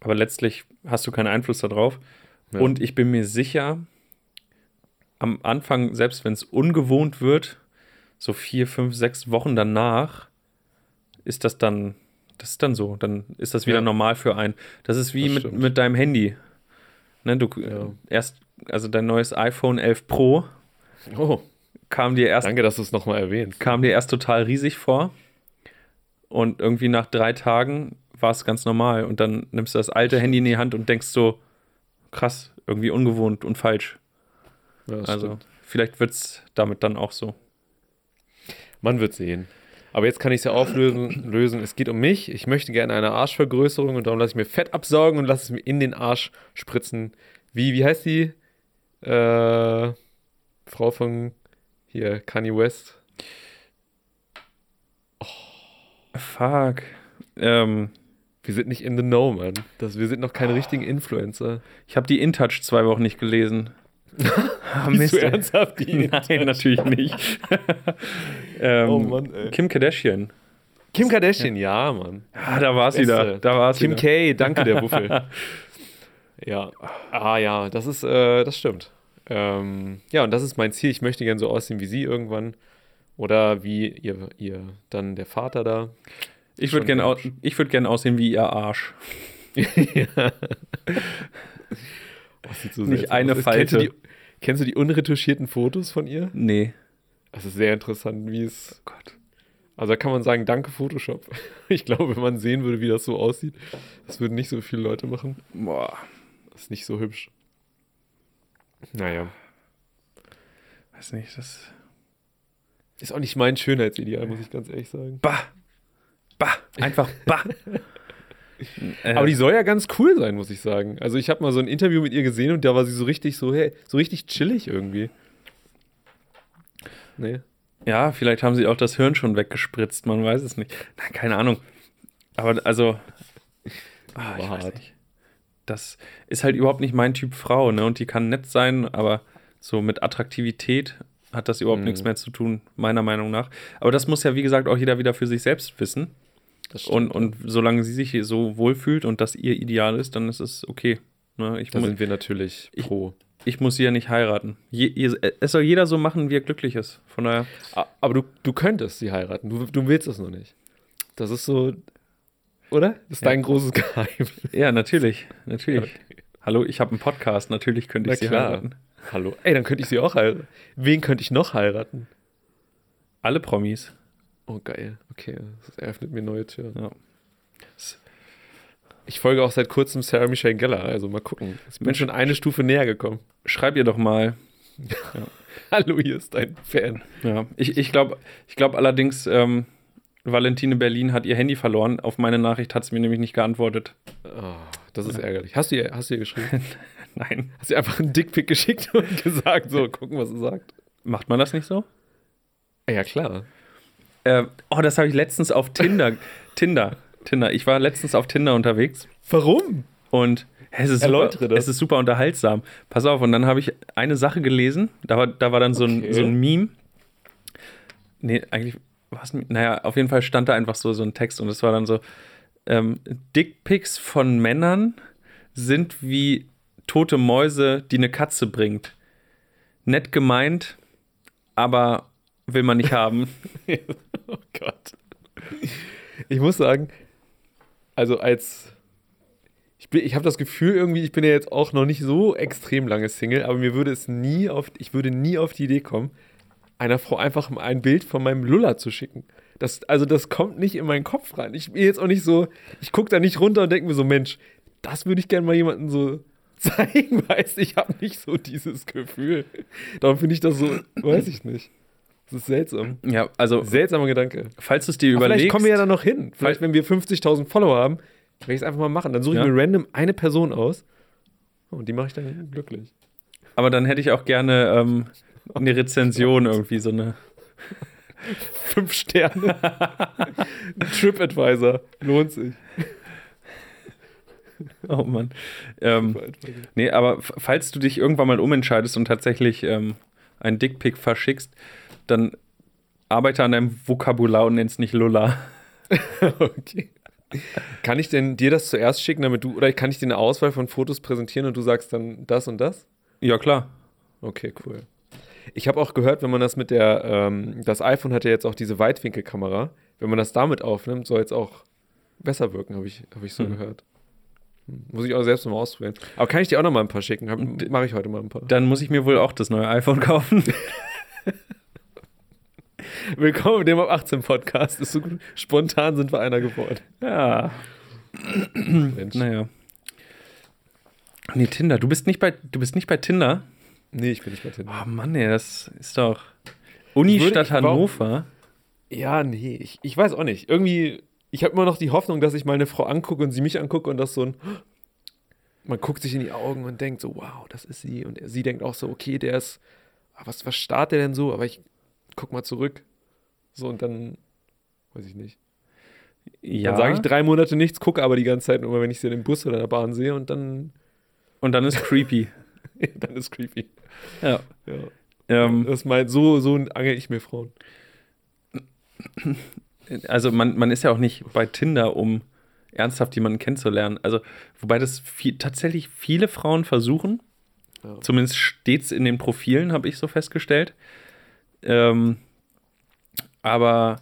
Aber letztlich hast du keinen Einfluss darauf. Ja. Und ich bin mir sicher, am Anfang, selbst wenn es ungewohnt wird, so vier, fünf, sechs Wochen danach, ist das dann, das ist dann so. Dann ist das wieder Ja. normal für einen. Das ist wie Das mit, mit deinem Handy. Ne, du Ja. erst, also dein neues iPhone 11 Pro Oh, kam dir erst danke, dass du es nochmal erwähnst. kam dir erst total riesig vor. Und irgendwie nach drei Tagen war es ganz normal. Und dann nimmst du das alte Handy in die Hand und denkst so, krass, irgendwie ungewohnt und falsch. Ja, also stimmt. vielleicht wird es damit dann auch so. Man wird sehen. Aber jetzt kann ich es ja auflösen. Lösen. Es geht um mich. Ich möchte gerne eine Arschvergrößerung und darum lasse ich mir Fett absaugen und lasse es mir in den Arsch spritzen. Wie, wie heißt die? Äh, Frau von hier, Kanye West. Fuck. Ähm, Wir sind nicht in the know, Mann. Das, wir sind noch keine richtigen Influencer. ich habe die InTouch zwei Wochen nicht gelesen. ah, Bist du ernsthaft die Nein, natürlich nicht. ähm, Oh Mann, ey. Kim Kardashian. Kim Kardashian, ja, Mann. Ah, da war es Beste. wieder. Da war es Kim wieder. K, danke der Wuffel. ja. Ah ja, das ist, äh, das stimmt. Ähm, ja, und das ist mein Ziel. Ich möchte gerne so aussehen wie sie irgendwann. Oder wie ihr, ihr dann der Vater da. Ich würde gerne au ich würd gern aussehen wie ihr Arsch. Das sieht so Nicht eine aus. Kennst du, Falte. die, kennst du die unretuschierten Fotos von ihr? Nee. Das ist sehr interessant, wie es. Gott. Also da kann man sagen, danke Photoshop. Ich glaube, wenn man sehen würde, wie das so aussieht, das würden nicht so viele Leute machen. Boah. Ist nicht so hübsch. Naja. Weiß nicht, das. Ist auch nicht mein Schönheitsideal, muss ich ganz ehrlich sagen. Bah! Bah! Einfach bah! Aber die soll ja ganz cool sein, muss ich sagen. Also ich habe mal so ein Interview mit ihr gesehen und da war sie so richtig so, hey, so richtig chillig irgendwie. Nee. Ja, vielleicht haben sie auch das Hirn schon weggespritzt, man weiß es nicht. Nein, keine Ahnung. Aber also. Ah, ich weiß nicht. Das ist halt überhaupt nicht mein Typ Frau, ne? Und die kann nett sein, aber so mit Attraktivität hat das überhaupt Mhm. nichts mehr zu tun, meiner Meinung nach. Aber das muss ja, wie gesagt, auch jeder wieder für sich selbst wissen. Und, und solange sie sich so wohlfühlt und das ihr Ideal ist, dann ist es okay. Ne? Ich, da mu sind wir natürlich Ich- pro. Ich muss sie ja nicht heiraten. Je, je, es soll jeder so machen, wie er glücklich ist. Von daher. Aber du, du könntest sie heiraten. Du, du willst es noch nicht. Das ist so. Oder? Das ist Ja. dein großes Geheimnis. Ja, natürlich. Natürlich. Hallo, ich habe einen Podcast. Natürlich könnte ich Na sie klar. heiraten. Hallo. Ey, dann könnte ich sie auch heiraten. Wen könnte ich noch heiraten? Alle Promis. Oh, geil. Okay, das eröffnet mir neue Türen. Ja. Ich folge auch seit kurzem Sarah Michelle Gellar, also mal gucken. Ich bin schon eine Stufe näher gekommen. Schreib ihr doch mal. Hallo, hier ist dein Fan. Ja. Ich, ich glaube ich glaub allerdings, ähm, Valentine Berlin hat ihr Handy verloren. Auf meine Nachricht hat sie mir nämlich nicht geantwortet. Oh, das ist ärgerlich. Hast du ihr, hast du ihr geschrieben? Nein. Hast du ihr einfach einen Dickpick geschickt und gesagt, so, gucken, was sie sagt? Macht man das nicht so? Ja, klar. Äh, oh, das habe ich letztens auf Tinder. Tinder. Tinder. Ich war letztens auf Tinder unterwegs Warum? und es ist, Erläutere super, das. es ist super unterhaltsam. Pass auf, und dann habe ich eine Sache gelesen. Da war, da war dann so, Okay. ein, so ein Meme. Nee, eigentlich war es. Naja, auf jeden Fall stand da einfach so, so ein Text und es war dann so: ähm, Dickpics von Männern sind wie tote Mäuse, die eine Katze bringt. Nett gemeint, aber will man nicht haben. oh Gott. Ich muss sagen, also als. Ich, ich habe das Gefühl irgendwie, ich bin ja jetzt auch noch nicht so extrem lange Single, aber mir würde es nie auf, ich würde nie auf die Idee kommen, einer Frau einfach mal ein Bild von meinem Lulla zu schicken. Das, also das kommt nicht in meinen Kopf rein. Ich bin jetzt auch nicht so, ich gucke da nicht runter und denke mir so, Mensch, das würde ich gerne mal jemandem so zeigen, weißt ich habe nicht so dieses Gefühl. Darum finde ich das so, weiß ich nicht. Das ist seltsam. ja, also, Seltsamer Gedanke. falls du es dir Aber überlegst. vielleicht kommen wir ja dann noch hin. Vielleicht, wenn wir 50.000 Follower haben, werde ich es einfach mal machen. Dann suche ich Ja. mir random eine Person aus und die mache ich dann glücklich. Aber dann hätte ich auch gerne ähm, eine Rezension irgendwie, so eine. Fünf Sterne. TripAdvisor. Lohnt sich. Oh Mann. Ähm, nee, aber falls du dich irgendwann mal umentscheidest und tatsächlich ähm, einen Dickpick verschickst, dann arbeite an deinem Vokabular und nenn's nicht Lulla. okay. Kann ich denn dir das zuerst schicken, damit du, oder kann ich dir eine Auswahl von Fotos präsentieren und du sagst dann das und das? Ja, klar. Okay, cool. Ich habe auch gehört, wenn man das mit der, ähm, das iPhone hat ja jetzt auch diese Weitwinkelkamera, wenn man das damit aufnimmt, soll es auch besser wirken, habe ich, hab ich so Hm. gehört. Muss ich auch selbst mal ausprobieren. Aber kann ich dir auch noch mal ein paar schicken? Mache ich heute mal ein paar. Dann muss ich mir wohl auch das neue iPhone kaufen. Willkommen dem ab 18 Podcast. Ist so. Spontan sind wir einer geworden. ja, Mensch. naja. Nee, Tinder. Du bist nicht bei, du bist nicht bei Tinder? Nee, ich bin nicht bei Tinder. Oh Mann, ey, das ist doch. Uni Stadt Hannover. Ja, nee, ich, ich weiß auch nicht. Irgendwie, ich habe immer noch die Hoffnung, dass ich mal eine Frau angucke und sie mich angucke und das so ein. Man guckt sich in die Augen und denkt so, wow, das ist sie. Und sie denkt auch so, okay, der ist. ah, Was, was starrt der denn so? Aber ich guck mal zurück. So und dann. Weiß ich nicht. Ja. Dann sage ich drei Monate nichts, gucke aber die ganze Zeit nur, wenn ich sie in dem Bus oder in der Bahn sehe und dann. und dann ist creepy. dann ist creepy. ja. Ja. Ähm, Das meint, so, so angel ich mir Frauen. Also man, man ist ja auch nicht bei Tinder, um ernsthaft jemanden kennenzulernen. Also, wobei das viel, tatsächlich viele Frauen versuchen. Ja. Zumindest steht es in den Profilen, habe ich so festgestellt. Ähm, aber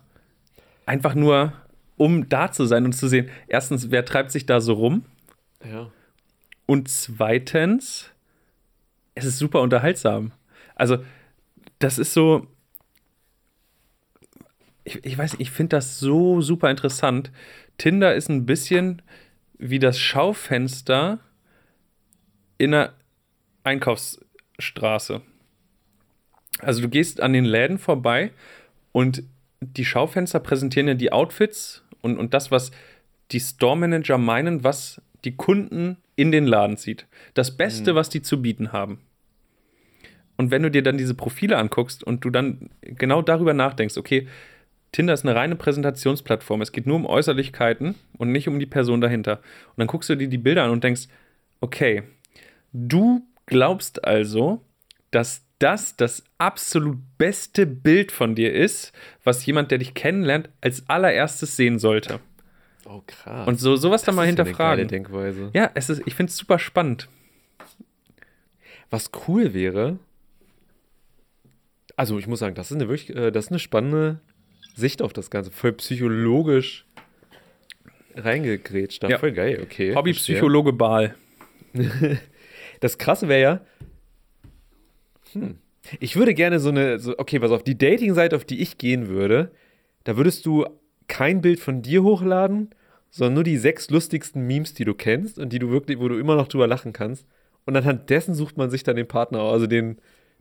einfach nur, um da zu sein und zu sehen, erstens, wer treibt sich da so rum? Ja. Und zweitens, es ist super unterhaltsam. Also, das ist so. Ich, ich weiß, ich finde das so super interessant. Tinder ist ein bisschen wie das Schaufenster in einer Einkaufsstraße. Also du gehst an den Läden vorbei und die Schaufenster präsentieren ja die Outfits und, und das, was die Store Manager meinen, was die Kunden in den Laden zieht. Das Beste, was die zu bieten haben. Und wenn du dir dann diese Profile anguckst und du dann genau darüber nachdenkst, okay, Tinder ist eine reine Präsentationsplattform, es geht nur um Äußerlichkeiten und nicht um die Person dahinter. Und dann guckst du dir die Bilder an und denkst, okay, du glaubst also, dass das das absolut beste Bild von dir ist, was jemand, der dich kennenlernt, als allererstes sehen sollte. Oh, krass. Und so sowas dann mal hinterfragen. Denkweise. Ja, es ist, ich finde es super spannend. Was cool wäre, also ich muss sagen, das ist eine wirklich, äh, das ist eine spannende Sicht auf das Ganze. Voll psychologisch reingegrätscht. da. Ja. Voll geil, okay. Hobbypsychologe Baal. Das Krasse wäre ja, hm, ich würde gerne so eine, so, okay, pass auf, die Dating-Seite, auf die ich gehen würde, da würdest du kein Bild von dir hochladen, sondern nur die sechs lustigsten Memes, die du kennst und die du wirklich, wo du immer noch drüber lachen kannst. Und anhand dessen sucht man sich dann den Partner, aus, also den,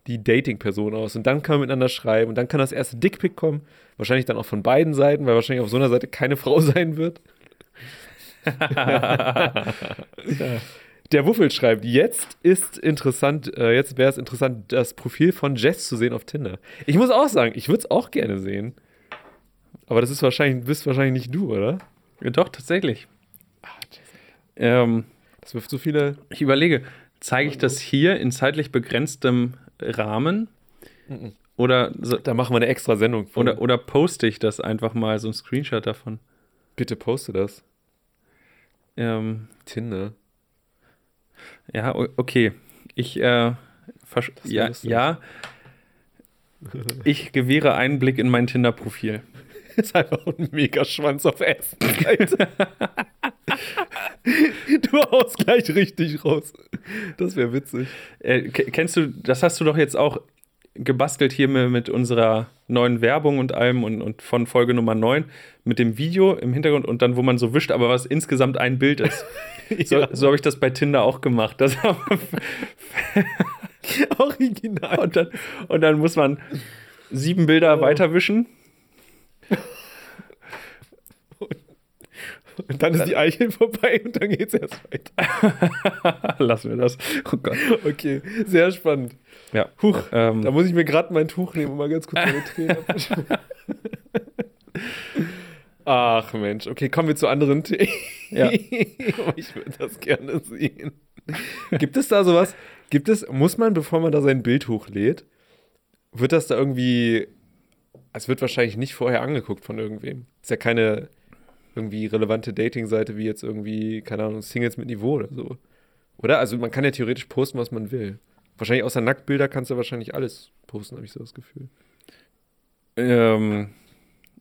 die Dating-Person aus. Und dann kann man miteinander schreiben und dann kann das erste Dickpick kommen. Wahrscheinlich dann auch von beiden Seiten, weil wahrscheinlich auf so einer Seite keine Frau sein wird. Der Wuffel schreibt, jetzt ist interessant, äh, jetzt wäre es interessant, das Profil von Jess zu sehen auf Tinder. Ich muss auch sagen, ich würde es auch gerne sehen. Aber das ist wahrscheinlich, bist wahrscheinlich nicht du, oder? Ja, doch, tatsächlich. Ähm, Das wirft so viele. ich überlege, zeige ich das hier in zeitlich begrenztem Rahmen? Oder, so, Da machen wir eine extra Sendung von. oder, oder poste ich das einfach mal, so ein Screenshot davon? Bitte poste das. Ähm, Tinder. ja, okay. Ich, äh, ja, lustig. ja, ich gewähre einen Blick in mein Tinder-Profil. ist einfach ein Megaschwanz auf Seite. du haust gleich richtig raus. Das wäre witzig. Äh, ke- kennst du, das hast du doch jetzt auch gebastelt hier mit, unserer neuen Werbung und allem und, und von Folge Nummer 9 mit dem Video im Hintergrund und dann, wo man so wischt, aber was insgesamt ein Bild ist. So, Ja. so habe ich das bei Tinder auch gemacht. Das Original. und, dann, und dann muss man sieben Bilder Oh. weiterwischen. Und dann ist die Eichel vorbei und dann geht's erst weiter. Lassen wir das. Oh Gott. Okay, sehr spannend. Ja. Huch, Ähm, da muss ich mir gerade mein Tuch nehmen und mal ganz kurz meine Tränen. Ach Mensch, okay, kommen wir zu anderen Themen. Ja. ich würde das gerne sehen. Gibt es da sowas? Gibt es, muss man, bevor man da sein Bild hochlädt, wird das da irgendwie, es wird wahrscheinlich nicht vorher angeguckt von irgendwem. Ist ja keine irgendwie relevante Dating-Seite wie jetzt irgendwie, keine Ahnung, Singles mit Niveau oder so. Oder? Also man kann ja theoretisch posten, was man will. Wahrscheinlich außer Nacktbilder kannst du wahrscheinlich alles posten, habe ich so das Gefühl. ähm,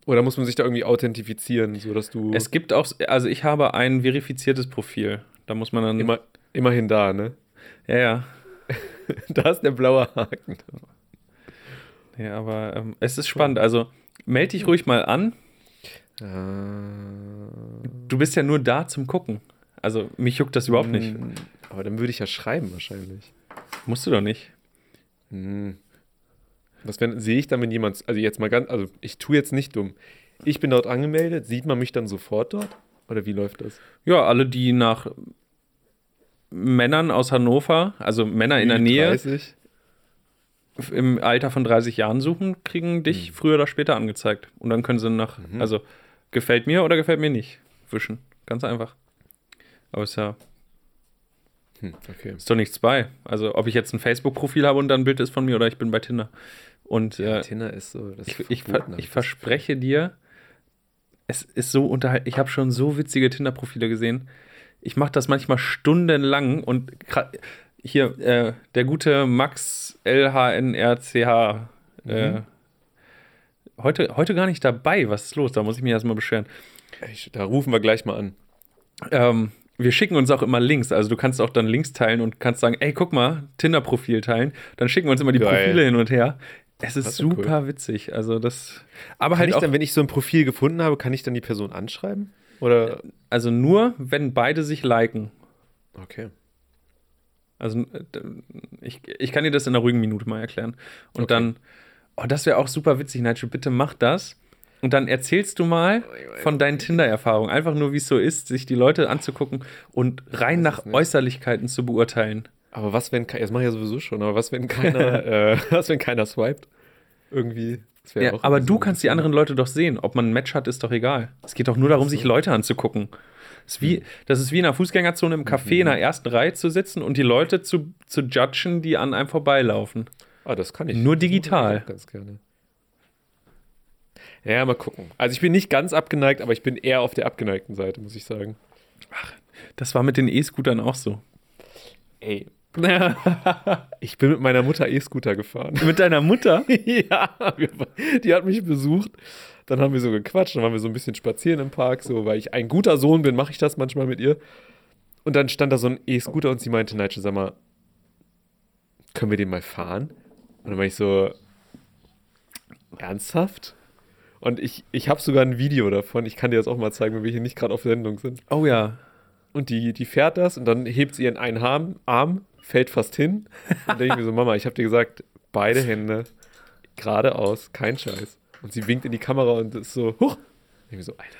Oder muss man sich da irgendwie authentifizieren, sodass du es gibt auch, also ich habe ein verifiziertes Profil. Da muss man dann. immer, immerhin da, ne? Ja, ja. da ist der blaue Haken. Ja, aber ähm, es ist spannend. Also melde dich ruhig mal an. Du bist ja nur da zum Gucken. Also mich juckt das überhaupt nicht. Mm, Aber dann würde ich ja schreiben wahrscheinlich. Musst du doch nicht. Hm. Was sehe ich dann, wenn jemand, also jetzt mal ganz, also ich tue jetzt nicht dumm. Ich bin dort angemeldet, sieht man mich dann sofort dort? Oder wie läuft das? Ja, alle, die nach Männern aus Hannover, also Männer in der Nähe, 30? Im Alter von 30 Jahren suchen, kriegen dich Hm. früher oder später angezeigt. Und dann können sie nach, Mhm. also gefällt mir oder gefällt mir nicht, wischen. Ganz einfach. Aber ist ja, Hm, okay. ist doch nichts bei. Also ob ich jetzt ein Facebook-Profil habe und dann ein Bild ist von mir oder ich bin bei Tinder. Und äh, Tinder ist so, das ich, ich, ver ich verspreche dir, es ist so unterhaltsam. Ich habe schon so witzige Tinder-Profile gesehen. Ich mache das manchmal stundenlang und hier äh, der gute Max LHNRCH. Äh, Mhm. heute, heute gar nicht dabei. Was ist los? Da muss ich mich erstmal beschweren. Ich, da rufen wir gleich mal an. Ähm, wir schicken uns auch immer Links. Also du kannst auch dann Links teilen und kannst sagen, ey, guck mal, Tinder-Profil teilen. Dann schicken wir uns immer die Geil. Profile hin und her. Es ist Das ist ja cool. super witzig. Also das. Aber Kann halt ich auch, dann, wenn ich so ein Profil gefunden habe, kann ich dann die Person anschreiben? Oder? also nur, wenn beide sich liken. Okay. Also äh, ich, ich kann dir das in einer ruhigen Minute mal erklären. Und Okay. dann, oh, das wäre auch super witzig, Nigel, bitte mach das. Und dann erzählst du mal von deinen Tinder-Erfahrungen. Einfach nur, wie es so ist, sich die Leute anzugucken und rein nach nicht. Äußerlichkeiten zu beurteilen. Aber was, wenn, das mache ich ja sowieso schon, aber was, wenn keiner, äh, was, wenn keiner swiped? Irgendwie. Ja, aber du kannst die anderen Leute doch sehen. Ob man ein Match hat, ist doch egal. Es geht doch nur darum, sich Leute anzugucken. Das ist, wie, das ist wie in einer Fußgängerzone im Café in der ersten Reihe zu sitzen und die Leute zu, zu judgen, die an einem vorbeilaufen. Ah, das kann ich. Nur digital. Ganz gerne. Ja, mal gucken. Also ich bin nicht ganz abgeneigt, aber ich bin eher auf der abgeneigten Seite, muss ich sagen. Das war mit den E-Scootern auch so. Ey. Ich bin mit meiner Mutter E-Scooter gefahren. mit deiner Mutter? ja, die hat mich besucht. Dann haben wir so gequatscht, dann waren wir so ein bisschen spazieren im Park, so, weil ich ein guter Sohn bin, mache ich das manchmal mit ihr. Und dann stand da so ein E-Scooter und sie meinte, Nigel, sag mal, können wir den mal fahren? Und dann war ich so, ernsthaft? Und ich, ich habe sogar ein Video davon, ich kann dir das auch mal zeigen, wenn wir hier nicht gerade auf Sendung sind. Oh ja. Und die, die fährt das und dann hebt sie ihren einen Arm, Arm fällt fast hin. Und denke ich mir so, Mama, ich habe dir gesagt, beide Hände geradeaus, kein Scheiß. Und sie winkt in die Kamera und ist so, huch. Ich mir so, Alter.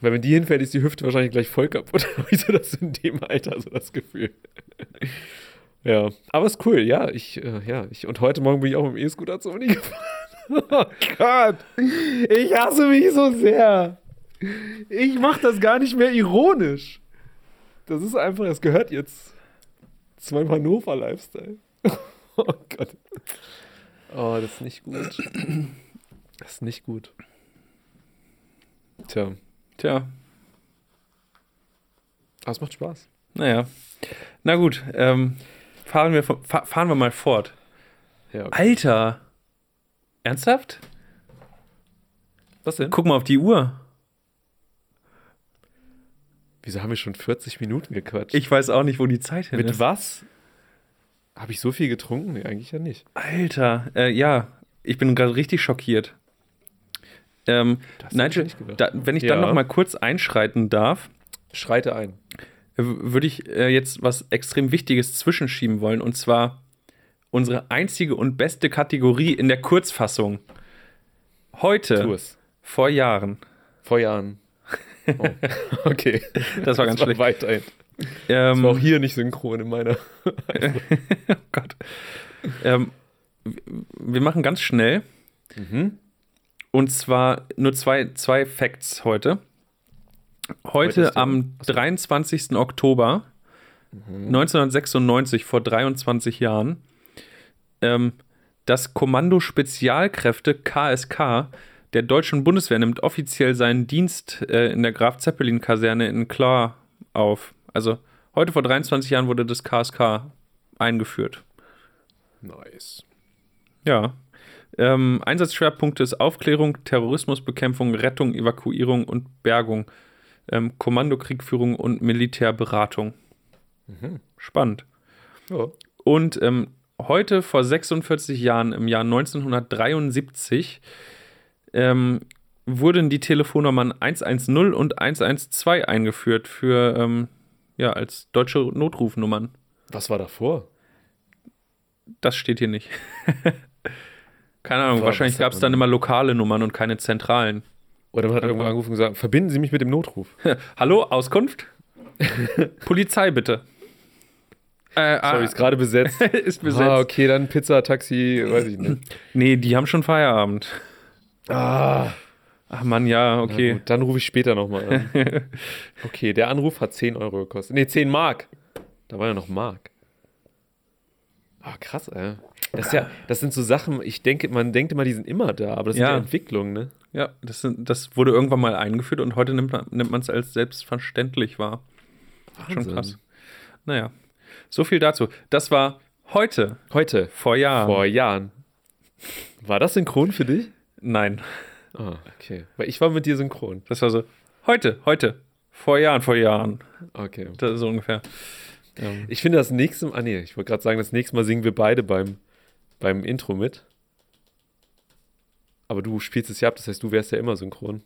Weil wenn die hinfällt, ist die Hüfte wahrscheinlich gleich voll kaputt. Wieso das in dem Alter so das Gefühl? ja, aber ist cool, ja. Ich, äh, ja, ich, und heute Morgen bin ich auch mit dem E-Scooter zur Uni gefahren. oh Gott, ich hasse mich so sehr. Ich mache das gar nicht mehr ironisch. Das ist einfach, es gehört jetzt zu meinem Hannover-Lifestyle. oh Gott. Oh, das ist nicht gut. Das ist nicht gut. Tja, Tja, aber es macht Spaß. naja. Na gut, ähm, fahren, wir, fahren wir mal fort. Ja, okay. Alter! Ernsthaft? Was denn? Guck mal auf die Uhr. Wieso haben wir schon 40 Minuten gequatscht? Ich weiß auch nicht, wo die Zeit hin Mit ist. was? Habe ich so viel getrunken? Nee, eigentlich ja nicht. Alter, äh, ja, ich bin gerade richtig schockiert. Ähm, Nigel, da, wenn ich dann Ja. noch mal kurz einschreiten darf, Schreite ein. würde ich äh, jetzt was extrem Wichtiges zwischenschieben wollen. Und zwar unsere einzige und beste Kategorie in der Kurzfassung. Heute, vor Jahren. Vor Jahren. Oh. Okay. Das war ganz schlecht. Weiterhin. Ähm, Das war auch hier nicht synchron in meiner. oh Gott. Ähm, wir machen ganz schnell. Mhm. Und zwar nur zwei, zwei Facts heute. Heute Heute am 23. Oktober 1996, vor 23 Jahren, ähm, das Kommando Spezialkräfte KSK der deutschen Bundeswehr nimmt offiziell seinen Dienst äh, in der Graf Zeppelin Kaserne in Klar auf. Also heute vor 23 Jahren wurde das KSK eingeführt. Nice. Ja. Ähm, Einsatzschwerpunkte ist Aufklärung, Terrorismusbekämpfung, Rettung, Evakuierung und Bergung, ähm, Kommandokriegführung und Militärberatung. Mhm. Spannend. Ja. Und ähm, heute vor 46 Jahren, im Jahr 1973, ähm, wurden die Telefonnummern 110 und 112 eingeführt für, ähm, ja, als deutsche Notrufnummern. Was war davor? Das steht hier nicht. Keine Ahnung, War- wahrscheinlich gab es dann immer lokale Nummern und keine zentralen. Oder man hat irgendwo angerufen und gesagt, verbinden Sie mich mit dem Notruf. Hallo, Auskunft? Polizei bitte. Äh, Sorry, ist gerade besetzt. ist besetzt. Ah, okay, dann Pizza, Taxi, weiß ich nicht. Nee, die haben schon Feierabend. Ah, Ach Mann, ja, okay. Gut, dann rufe ich später nochmal an. Okay, der Anruf hat 10 Euro gekostet. Nee, 10 Mark. Da war ja noch Mark. Ah, krass, ey. Das, ja, das sind so Sachen, ich denke, man denkt immer, die sind immer da, aber das sind Ja. ja Entwicklungen, ne? Ja, das, sind, das wurde irgendwann mal eingeführt und heute nimmt man nimmt man es als selbstverständlich wahr. Schon Wahnsinn. krass. Naja, so viel dazu. Das war heute, Heute, vor Jahren. vor Jahren. War das synchron für dich? Nein, Ah, okay. Weil ich war mit dir synchron. das war so, heute, heute, vor Jahren, vor Jahren. Okay. Das ist so ungefähr. Ähm, Ich finde das nächste Mal, ah nee, ich wollte gerade sagen, das nächste Mal singen wir beide beim, beim Intro mit. Aber du spielst es ja ab, das heißt, du wärst ja immer synchron.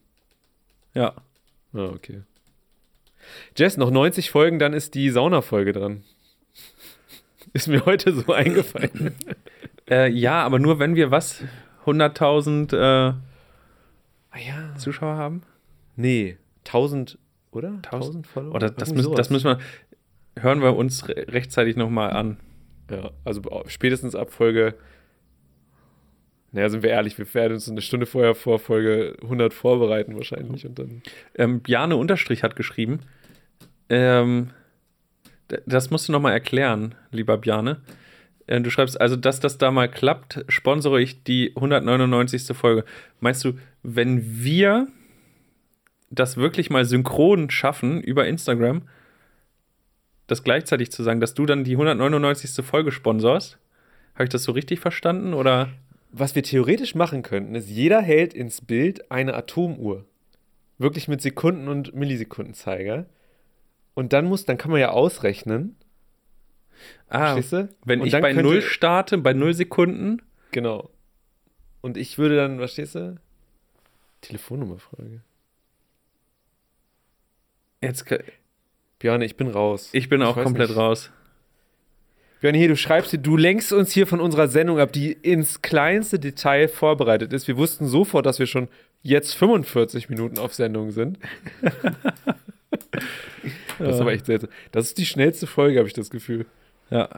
ja, Ah, okay. Jess, noch 90 Folgen, dann ist die Sauna-Folge dran. Ist mir heute so eingefallen. Äh, ja, aber nur wenn wir was? 100.000 äh, ah ja. Zuschauer haben? Nee, 1000, oder? 1000 Follower? Oder das, müssen, das müssen wir, hören wir uns re rechtzeitig nochmal an. Ja, also spätestens ab Folge. Naja, sind wir ehrlich, wir werden uns eine Stunde vorher vor Folge 100 vorbereiten wahrscheinlich und dann. Ähm, Bjane Unterstrich hat geschrieben, ähm, das musst du nochmal erklären, lieber Bjane. Äh, du schreibst also, dass das da mal klappt, sponsere ich die 199. Folge. Meinst du, wenn wir das wirklich mal synchron schaffen über Instagram, das gleichzeitig zu sagen, dass du dann die 199. Folge sponsorst? Habe ich das so richtig verstanden oder? Was wir theoretisch machen könnten, ist, jeder hält ins Bild eine Atomuhr. Wirklich mit Sekunden- und Millisekundenzeiger. Und dann muss, dann kann man ja ausrechnen. Ah, Verstehst du? wenn Und ich bei null starte, bei null Sekunden, Genau. Und ich würde dann, was stehst du? Telefonnummerfrage. jetzt, Björn, ich bin raus. ich bin auch weiß komplett nicht. raus. Björn, hier, du schreibst hier, du lenkst uns hier von unserer Sendung ab, die ins kleinste Detail vorbereitet ist. Wir wussten sofort, dass wir schon jetzt 45 Minuten auf Sendung sind. das ist aber echt seltsam. Das ist die schnellste Folge, habe ich das Gefühl. Ja.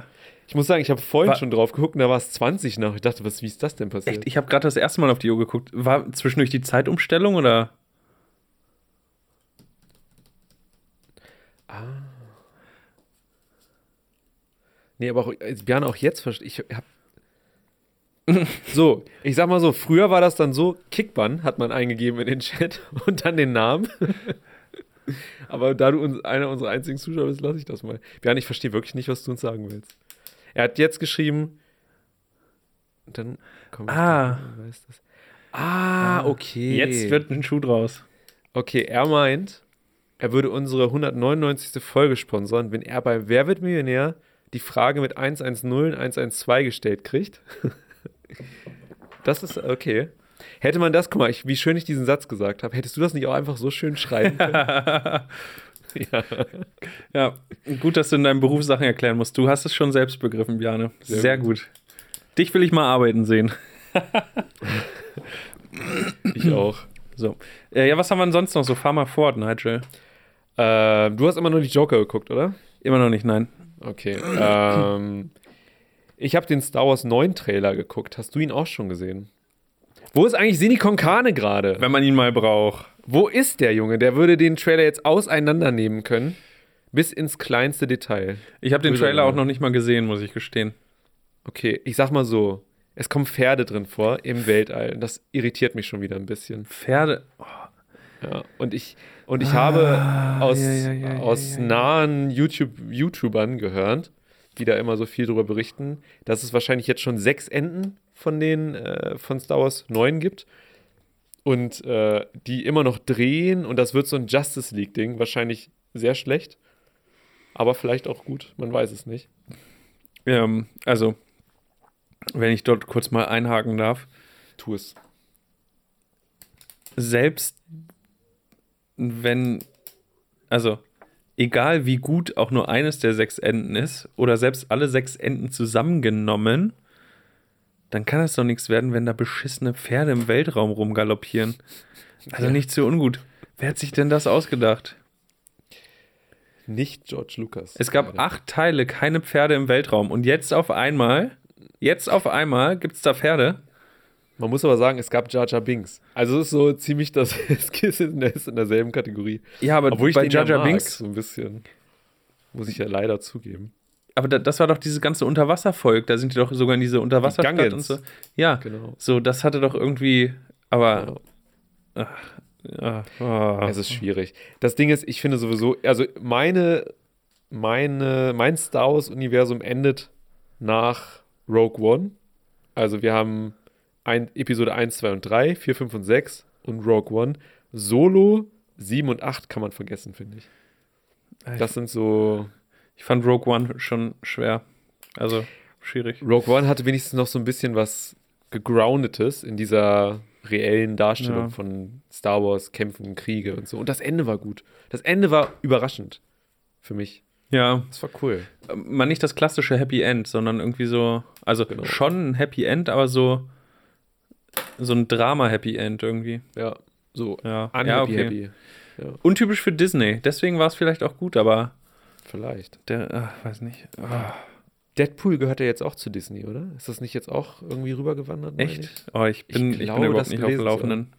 Ich muss sagen, ich habe vorhin War- schon drauf geguckt und da war es 20 nach. Ich dachte, was, wie ist das denn passiert? Echt, ich habe gerade das erste Mal auf die Uhr geguckt. War zwischendurch die Zeitumstellung oder? Nee, aber auch, also Björn, auch jetzt verstehe ich. Hab so, ich sag mal so, früher war das dann so, Kickbann hat man eingegeben in den Chat und dann den Namen. aber da du uns, einer unserer einzigen Zuschauer bist, lasse ich das mal. Björn, ich verstehe wirklich nicht, was du uns sagen willst. Er hat jetzt geschrieben, dann komm, Ah. ich weiß das. Ah, okay. Jetzt wird ein Schuh draus. Okay, er meint, er würde unsere 199. Folge sponsern, wenn er bei Wer wird Millionär die Frage mit 110 und 112 gestellt kriegt. Das ist okay. Hätte man das, guck mal, ich, wie schön ich diesen Satz gesagt habe, hättest du das nicht auch einfach so schön schreiben können? ja. Ja, gut, dass du in deinem Beruf Sachen erklären musst. Du hast es schon selbst begriffen, Bjane. Sehr, Sehr gut. Dich will ich mal arbeiten sehen. Ich auch. So. Äh, ja, was haben wir denn sonst noch so? Fahr mal fort, Nigel. Ähm, du hast immer nur die Joker geguckt, oder? Immer noch nicht, nein. Okay. ähm, ich habe den Star Wars 9 Trailer geguckt. Hast du ihn auch schon gesehen? Wo ist eigentlich Sini Konkane gerade? Wenn man ihn mal braucht. Wo ist der Junge? Der würde den Trailer jetzt auseinandernehmen können. Bis ins kleinste Detail. Ich habe den Würde Trailer auch noch nicht mal gesehen, muss ich gestehen. Okay, ich sag mal so. Es kommen Pferde drin vor im Weltall. Das irritiert mich schon wieder ein bisschen. Pferde. Ja, und ich, und ich habe aus, ja, ja, ja, aus nahen YouTube, YouTubern gehört, die da immer so viel drüber berichten, dass es wahrscheinlich jetzt schon sechs Enden von den äh, von Star Wars 9 gibt. Und äh, die immer noch drehen und das wird so ein Justice League-Ding. Wahrscheinlich sehr schlecht. Aber vielleicht auch gut, man weiß es nicht. Ähm, also, wenn ich dort kurz mal einhaken darf. Tu es. selbst wenn, also egal wie gut auch nur eines der sechs Enden ist, oder selbst alle sechs Enden zusammengenommen, dann kann es doch nichts werden, wenn da beschissene Pferde im Weltraum rumgaloppieren. Also Ja. nicht so ungut. Wer hat sich denn das ausgedacht? Nicht George Lucas. Es gab Leider. acht Teile, keine Pferde im Weltraum. Und jetzt auf einmal, jetzt auf einmal gibt es da Pferde. Man muss aber sagen, es gab Jar Jar Binks. Also es ist so ziemlich das, es ist in, derselben Kategorie. Ja, aber Obwohl ich bei den Jar ja Jar mag, Binks so ein bisschen. Muss ich ja leider zugeben. Aber da, das war doch dieses ganze Unterwasservolk. Da sind die doch sogar in diese Unterwasserstadt und Gungans. so. Ja, Genau. so, das hatte doch irgendwie. Aber. Ja, oh. Es ist schwierig. Das Ding ist, ich finde sowieso, also meine, meine, mein Star Wars-Universum endet nach Rogue One. Also wir haben ein, Episode 1, 2 und 3, 4, 5 und 6 und Rogue One. Solo 7 und 8 kann man vergessen, finde ich. Das sind so. Ich fand Rogue One schon schwer. Also schwierig. Rogue One hatte wenigstens noch so ein bisschen was gegroundetes in dieser reellen Darstellung Ja. von Star Wars, Kämpfen, Kriege und so. Und das Ende war gut. Das Ende war überraschend für mich. Ja, Das war cool. mal nicht das klassische Happy End, sondern irgendwie so, also Genau. schon ein Happy End, aber so, so ein Drama-Happy End irgendwie. Ja, so. Ja, Unhappy, ja okay. happy. Ja, Untypisch für Disney, deswegen war es vielleicht auch gut, aber vielleicht. der, ach, weiß nicht. Ah, Deadpool gehört ja jetzt auch zu Disney, oder? Ist das nicht jetzt auch irgendwie rübergewandert? echt? Ich? Oh, ich bin, ich, glaube, bin überhaupt das nicht auf dem Laufenden.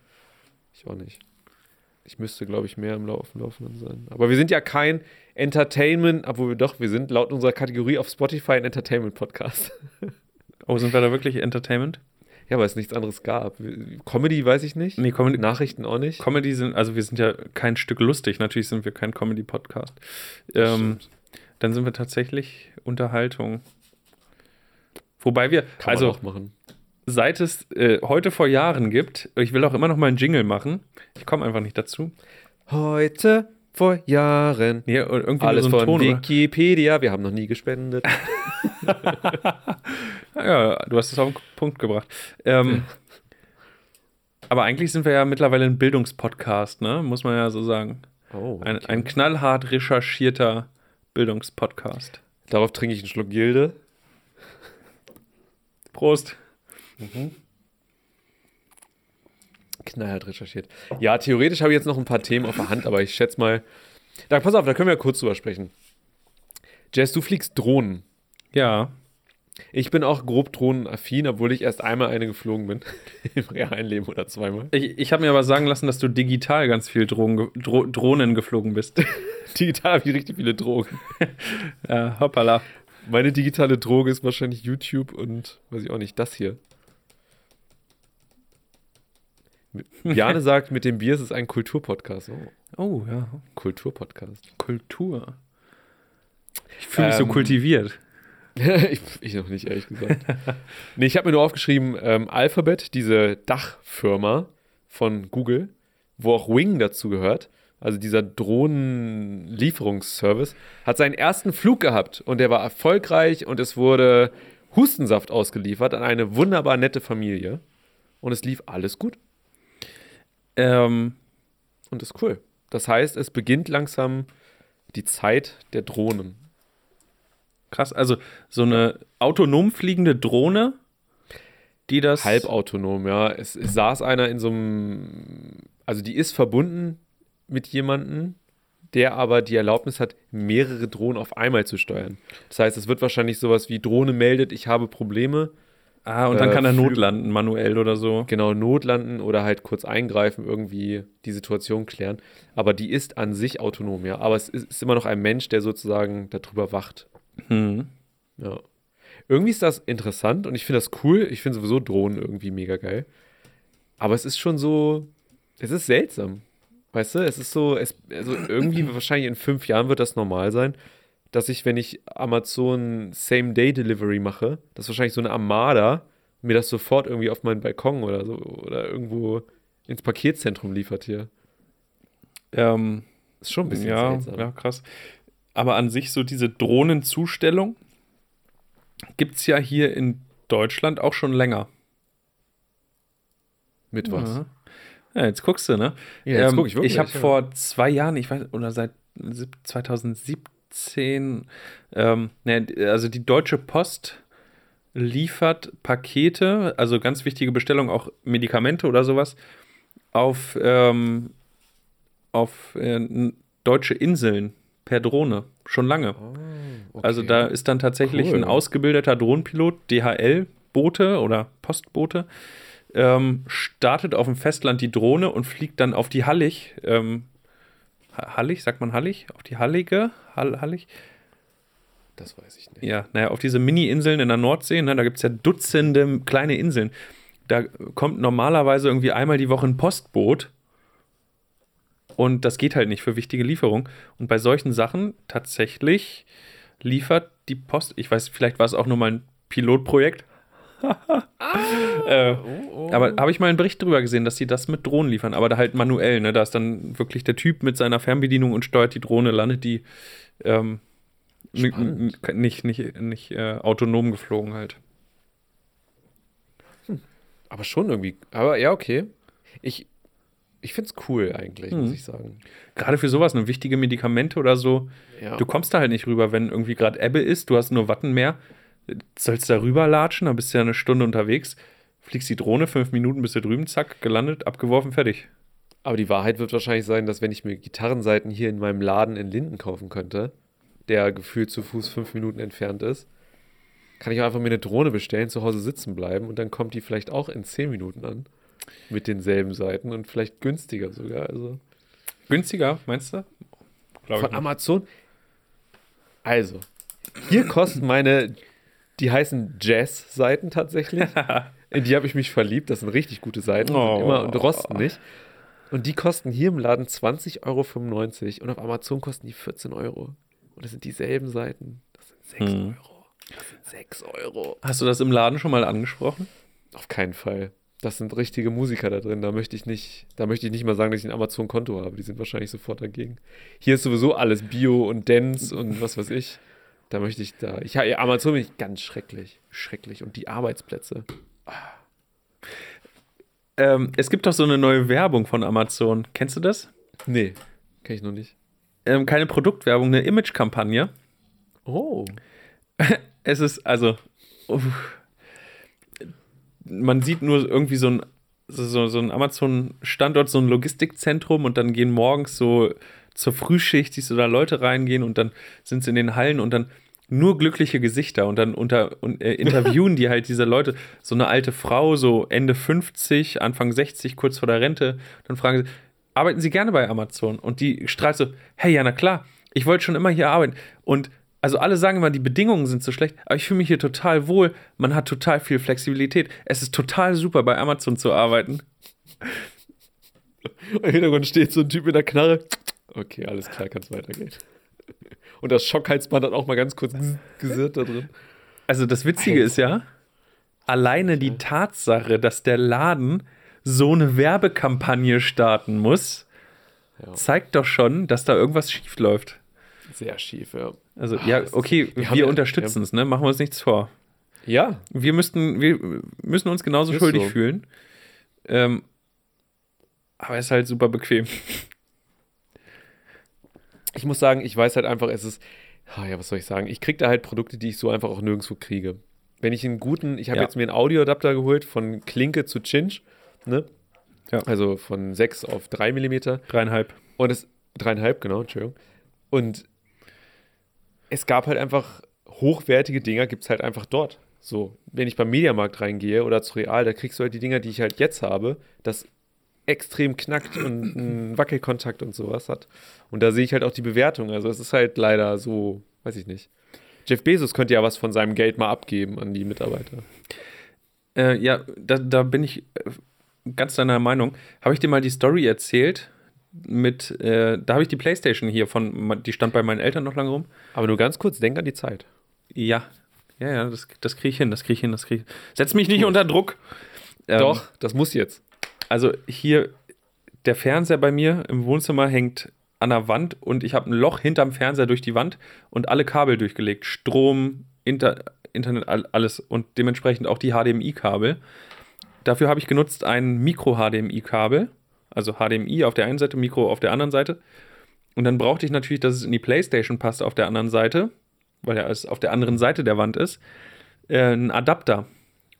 ich auch nicht. Ich müsste, glaube ich, mehr im Laufen, Laufenden sein. Aber wir sind ja kein Entertainment, obwohl wir doch, wir sind laut unserer Kategorie auf Spotify ein Entertainment-Podcast. Oh, sind wir da wirklich Entertainment? Ja, weil es nichts anderes gab. Comedy weiß ich nicht. Nee, Comedy, Nachrichten auch nicht. Comedy sind, also wir sind ja kein Stück lustig, natürlich sind wir kein Comedy-Podcast. Ähm, dann sind wir tatsächlich Unterhaltung. Wobei wir, Kann also auch machen. seit es äh, heute vor Jahren gibt, ich will auch immer noch mal einen Jingle machen. Ich komme einfach nicht dazu. Heute vor Jahren. Nee, irgendwie Alles so ein von Ton. oder? Wikipedia. Wir haben noch nie gespendet. Ja, du hast es auf den Punkt gebracht. Ähm, Aber eigentlich sind wir ja mittlerweile ein Bildungspodcast, ne? Muss man ja so sagen. Oh, Ein, okay. ein knallhart recherchierter Bildungspodcast. Darauf trinke ich einen Schluck Gilde. Prost. Knallhart recherchiert. Ja, theoretisch habe ich jetzt noch ein paar Themen auf der Hand, aber ich schätze mal. Da, pass auf, da können wir ja kurz drüber sprechen. Jess, du fliegst Drohnen. Ja. Ich bin auch grob drohnenaffin, obwohl ich erst einmal eine geflogen bin. Im realen Leben oder zweimal. Ich, ich habe mir aber sagen lassen, dass du digital ganz viel Drohnen, Dro Drohnen geflogen bist. Digital ich richtig viele Drogen. ja, hoppala. Meine digitale Droge ist wahrscheinlich YouTube und weiß ich auch nicht, das hier. Bjane sagt, mit dem Bier ist es ein Kulturpodcast. Oh, Oh, ja. Kulturpodcast. Kultur. Ich fühle mich so Ähm, kultiviert. ich, ich noch nicht, ehrlich gesagt. nee, ich habe mir nur aufgeschrieben, ähm, Alphabet, diese Dachfirma von Google, wo auch Wing dazu gehört, also dieser Drohnenlieferungsservice, hat seinen ersten Flug gehabt und der war erfolgreich und es wurde Hustensaft ausgeliefert an eine wunderbar nette Familie und es lief alles gut Ähm, und ist cool. Das heißt, es beginnt langsam die Zeit der Drohnen. krass. Also, so eine autonom fliegende Drohne, die das. halbautonom, ja. Es, es saß einer in so einem, also die ist verbunden mit jemandem, der aber die Erlaubnis hat, mehrere Drohnen auf einmal zu steuern. Das heißt, es wird wahrscheinlich sowas wie Drohne meldet, ich habe Probleme, Ah, und dann äh, kann er notlanden, manuell oder so. genau notlanden oder halt kurz eingreifen, irgendwie die Situation klären. Aber die ist an sich autonom, ja. Aber es ist, ist immer noch ein Mensch, der sozusagen darüber wacht. Hm. Ja. Irgendwie ist das interessant und ich finde das cool. Ich finde sowieso Drohnen irgendwie mega geil. Aber es ist schon so, es ist seltsam. Weißt du, es ist so, es, also irgendwie wahrscheinlich in fünf Jahren wird das normal sein, dass ich, wenn ich Amazon Same-Day-Delivery mache, dass wahrscheinlich so eine Armada mir das sofort irgendwie auf meinen Balkon oder so oder irgendwo ins Paketzentrum liefert hier. Ähm, ist schon ein bisschen ja, seltsam. Ja, krass. Aber an sich so diese Drohnenzustellung gibt es ja hier in Deutschland auch schon länger. Mit was? Ja. Ja, jetzt guckst du, ne? Ja, jetzt ähm, guck ich ähm, wirklich. Ich habe vor zwei Jahren, ich weiß, oder seit 2017 2010, ähm, ne, also die Deutsche Post liefert Pakete, also ganz wichtige Bestellungen, auch Medikamente oder sowas, auf, ähm, auf äh, deutsche Inseln per Drohne, schon lange. Oh, okay. Also da ist dann tatsächlich cool. ein ausgebildeter Drohnenpilot, DHL-Bote oder Postbote, ähm, startet auf dem Festland die Drohne und fliegt dann auf die Hallig ähm, Hallig, sagt man Hallig? Auf die Hallige? Hall, Hallig? Das weiß ich nicht. Ja, naja, auf diese Mini-Inseln in der Nordsee, ne, da gibt es ja Dutzende kleine Inseln. Da kommt normalerweise irgendwie einmal die Woche ein Postboot. Und das geht halt nicht für wichtige Lieferungen. Und bei solchen Sachen tatsächlich liefert die Post, ich weiß, vielleicht war es auch nur mal ein Pilotprojekt. Äh, aber habe ich mal einen Bericht drüber gesehen, dass sie das mit Drohnen liefern, aber da halt manuell, ne? Da ist dann wirklich der Typ mit seiner Fernbedienung und steuert die Drohne, landet die ähm, nicht, nicht, nicht äh, autonom geflogen halt. Aber schon irgendwie. Aber ja, okay. Ich, Ich finde es cool eigentlich, Mhm. muss ich sagen. Gerade für sowas, eine wichtige Medikamente oder so. Ja. Du kommst da halt nicht rüber, wenn irgendwie gerade Ebbe ist, du hast nur Watten mehr. Sollst da rüberlatschen, dann bist du ja eine Stunde unterwegs, fliegst die Drohne, fünf Minuten bist du drüben, zack, gelandet, abgeworfen, fertig. Aber die Wahrheit wird wahrscheinlich sein, dass wenn ich mir Gitarrenseiten hier in meinem Laden in Linden kaufen könnte, der gefühlt zu Fuß fünf Minuten entfernt ist, kann ich auch einfach mir eine Drohne bestellen, zu Hause sitzen bleiben und dann kommt die vielleicht auch in zehn Minuten an. Mit denselben Seiten und vielleicht günstiger sogar. Also Günstiger, meinst du? Glaub von. Amazon. Also, hier kosten meine, die heißen Jazz-Seiten tatsächlich. In die habe ich mich verliebt. Das sind richtig gute Seiten. Oh. Sind immer und rosten nicht. Und die kosten hier im Laden 20,95 Euro und auf Amazon kosten die 14 Euro. Und das sind dieselben Seiten. Das sind 6 Hm. Euro. Das sind 6 Euro. Hast du das im Laden schon mal angesprochen? Auf keinen Fall. Das sind richtige Musiker da drin. Da möchte ich nicht, da möchte ich nicht mal sagen, dass ich ein Amazon-Konto habe. Die sind wahrscheinlich sofort dagegen. Hier ist sowieso alles Bio und Dance und was weiß ich. Da möchte ich da. Ich, ja, Amazon bin ich ganz schrecklich. Schrecklich. Und die Arbeitsplätze. Ähm, es gibt doch so eine neue Werbung von Amazon. Kennst du das? Nee, kenn ich noch nicht. Ähm, keine Produktwerbung, eine Image-Kampagne. Oh. Es ist, also, uff. man sieht nur irgendwie so ein, so, so ein Amazon-Standort, so ein Logistikzentrum und dann gehen morgens so zur Frühschicht, siehst du da Leute reingehen und dann sind sie in den Hallen und dann nur glückliche Gesichter und dann unter, und, äh, interviewen die halt diese Leute, so eine alte Frau, so Ende 50, Anfang 60, kurz vor der Rente, dann fragen sie, arbeiten Sie gerne bei Amazon? Und die strahlt so, hey, ja, na klar, ich wollte schon immer hier arbeiten. Und also alle sagen immer, die Bedingungen sind so schlecht, aber ich fühle mich hier total wohl. Man hat total viel Flexibilität. Es ist total super, bei Amazon zu arbeiten. Im Hintergrund steht so ein Typ mit der Knarre. Okay, alles klar, kann es weitergehen. Und das Schockheitsband hat auch mal ganz kurz gesirrt da drin. Also das Witzige ist ja, alleine die Tatsache, dass der Laden so eine Werbekampagne starten muss, Ja. zeigt doch schon, dass da irgendwas schief läuft. Sehr schief, ja. Also Ah, ja, ist- okay, wir wir, ja- unterstützen es, ne? Machen wir uns nichts vor. Ja, Wir müssten, wir müssen uns genauso Ist schuldig so. fühlen. Ähm, aber es ist halt super bequem. Ich muss sagen, ich weiß halt einfach, es ist, ah ja, was soll ich sagen? Ich kriege da halt Produkte, die ich so einfach auch nirgendwo kriege. Wenn ich einen guten, ich habe Ja. jetzt mir einen Audioadapter geholt von Klinke zu Cinch, ne? Ja. Also von 6 auf 3 Millimeter. Dreieinhalb. Und es, dreieinhalb, genau, Entschuldigung. Und es gab halt einfach hochwertige Dinger, gibt es halt einfach dort. So, wenn ich beim Mediamarkt reingehe oder zu Real, da kriegst du halt die Dinger, die ich halt jetzt habe, das extrem knackt und einen Wackelkontakt und sowas hat. Und da sehe ich halt auch die Bewertung. Also es ist halt leider so, weiß ich nicht. Jeff Bezos könnte ja was von seinem Geld mal abgeben an die Mitarbeiter. Äh, ja, da, da bin ich äh, ganz deiner Meinung. Habe ich dir mal die Story erzählt? Mit, äh, da habe ich die Playstation hier von, die stand bei meinen Eltern noch lange rum. Aber nur ganz kurz, denk an die Zeit. Ja, ja, ja, das, das kriege ich hin, das kriege ich hin, das kriege ich. Setz mich nicht unter Druck. Ähm, Doch, das muss jetzt. Also hier, der Fernseher bei mir im Wohnzimmer hängt an der Wand und ich habe ein Loch hinterm Fernseher durch die Wand und alle Kabel durchgelegt. Strom, Inter, Internet, all- alles und dementsprechend auch die HDMI-Kabel. Dafür habe ich genutzt ein Micro-HDMI-Kabel, also HDMI auf der einen Seite, Mikro auf der anderen Seite. Und dann brauchte ich natürlich, dass es in die Playstation passt auf der anderen Seite, weil er es auf der anderen Seite der Wand ist, äh, einen Adapter.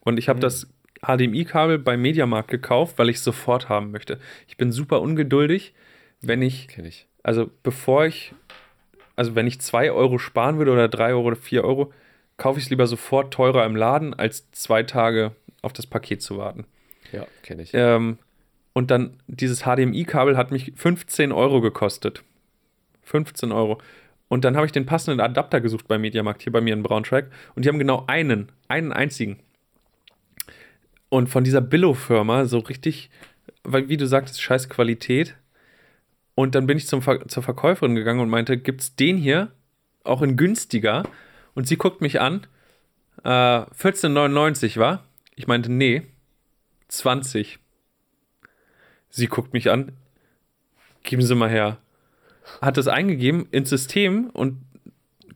Und ich habe das HDMI-Kabel beim Mediamarkt gekauft, weil ich es sofort haben möchte. Ich bin super ungeduldig, wenn ich, ich. also bevor ich, also wenn ich 2 Euro sparen würde oder 3 Euro oder 4 Euro, kaufe ich es lieber sofort teurer im Laden, als zwei Tage auf das Paket zu warten. Ja, kenne ich. Ähm, und dann dieses HDMI-Kabel hat mich 15 Euro gekostet. 15 Euro. Und dann habe ich den passenden Adapter gesucht beim Mediamarkt hier bei mir in Braunschweig. Und die haben genau einen, einen einzigen. Und von dieser Billo-Firma so richtig, weil wie du sagtest, scheiß Qualität. Und dann bin ich zum Ver zur Verkäuferin gegangen und meinte, gibt's den hier auch in günstiger? Und sie guckt mich an. Äh, 14,99 war. Ich meinte, nee, 20. Sie guckt mich an. Geben Sie mal her. Hat das eingegeben ins System und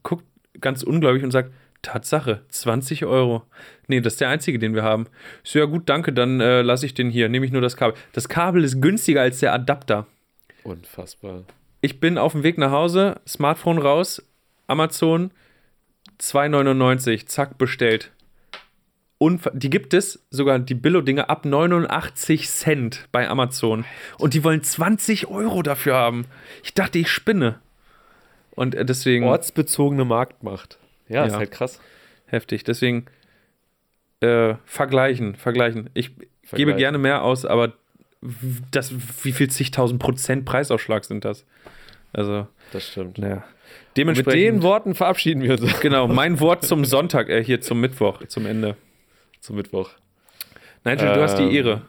guckt ganz ungläubig und sagt Tatsache, 20 Euro. Nee, das ist der einzige, den wir haben. So, ja gut, danke, dann äh, lasse ich den hier. Nehme ich nur das Kabel. Das Kabel ist günstiger als der Adapter. Unfassbar. Ich bin auf dem Weg nach Hause, Smartphone raus, Amazon, 2,99, zack, bestellt. Unfa die gibt es, sogar die Billo-Dinger, ab 89 Cent bei Amazon. Und die wollen 20 Euro dafür haben. Ich dachte, ich spinne. Und äh, deswegen. Ortsbezogene Marktmacht. Ja, ist Ja. halt krass. Heftig. Deswegen äh, vergleichen, vergleichen. Ich gebe Vergleichen. gerne mehr aus, aber das, wie viel zigtausend Prozent Preisausschlag sind das? Also, Das stimmt. Mit Dementsprechend. den Worten verabschieden wir uns genau, mein Wort zum Sonntag, äh, hier zum Mittwoch, zum Ende. zum Mittwoch. Nigel, du hast die Ähm, Ehre.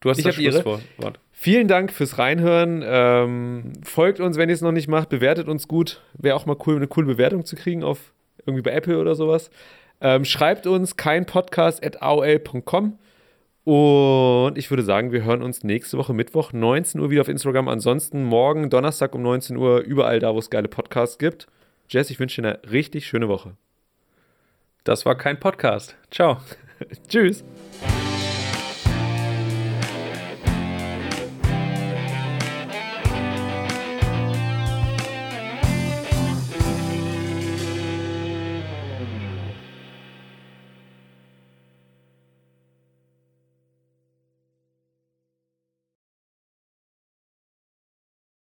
Du hast ich das Ehre. Schlusswort. Vielen Dank fürs Reinhören. Ähm, folgt uns, wenn ihr es noch nicht macht. Bewertet uns gut. Wäre auch mal cool, eine coole Bewertung zu kriegen auf irgendwie bei Apple oder sowas. Ähm, schreibt uns kein Podcast at aol.com. Und ich würde sagen, wir hören uns nächste Woche Mittwoch, 19 Uhr wieder auf Instagram. Ansonsten morgen, Donnerstag um 19 Uhr, überall da, wo es geile Podcasts gibt. Jess, ich wünsche dir eine richtig schöne Woche. Das war kein Podcast. Ciao. Tschüss.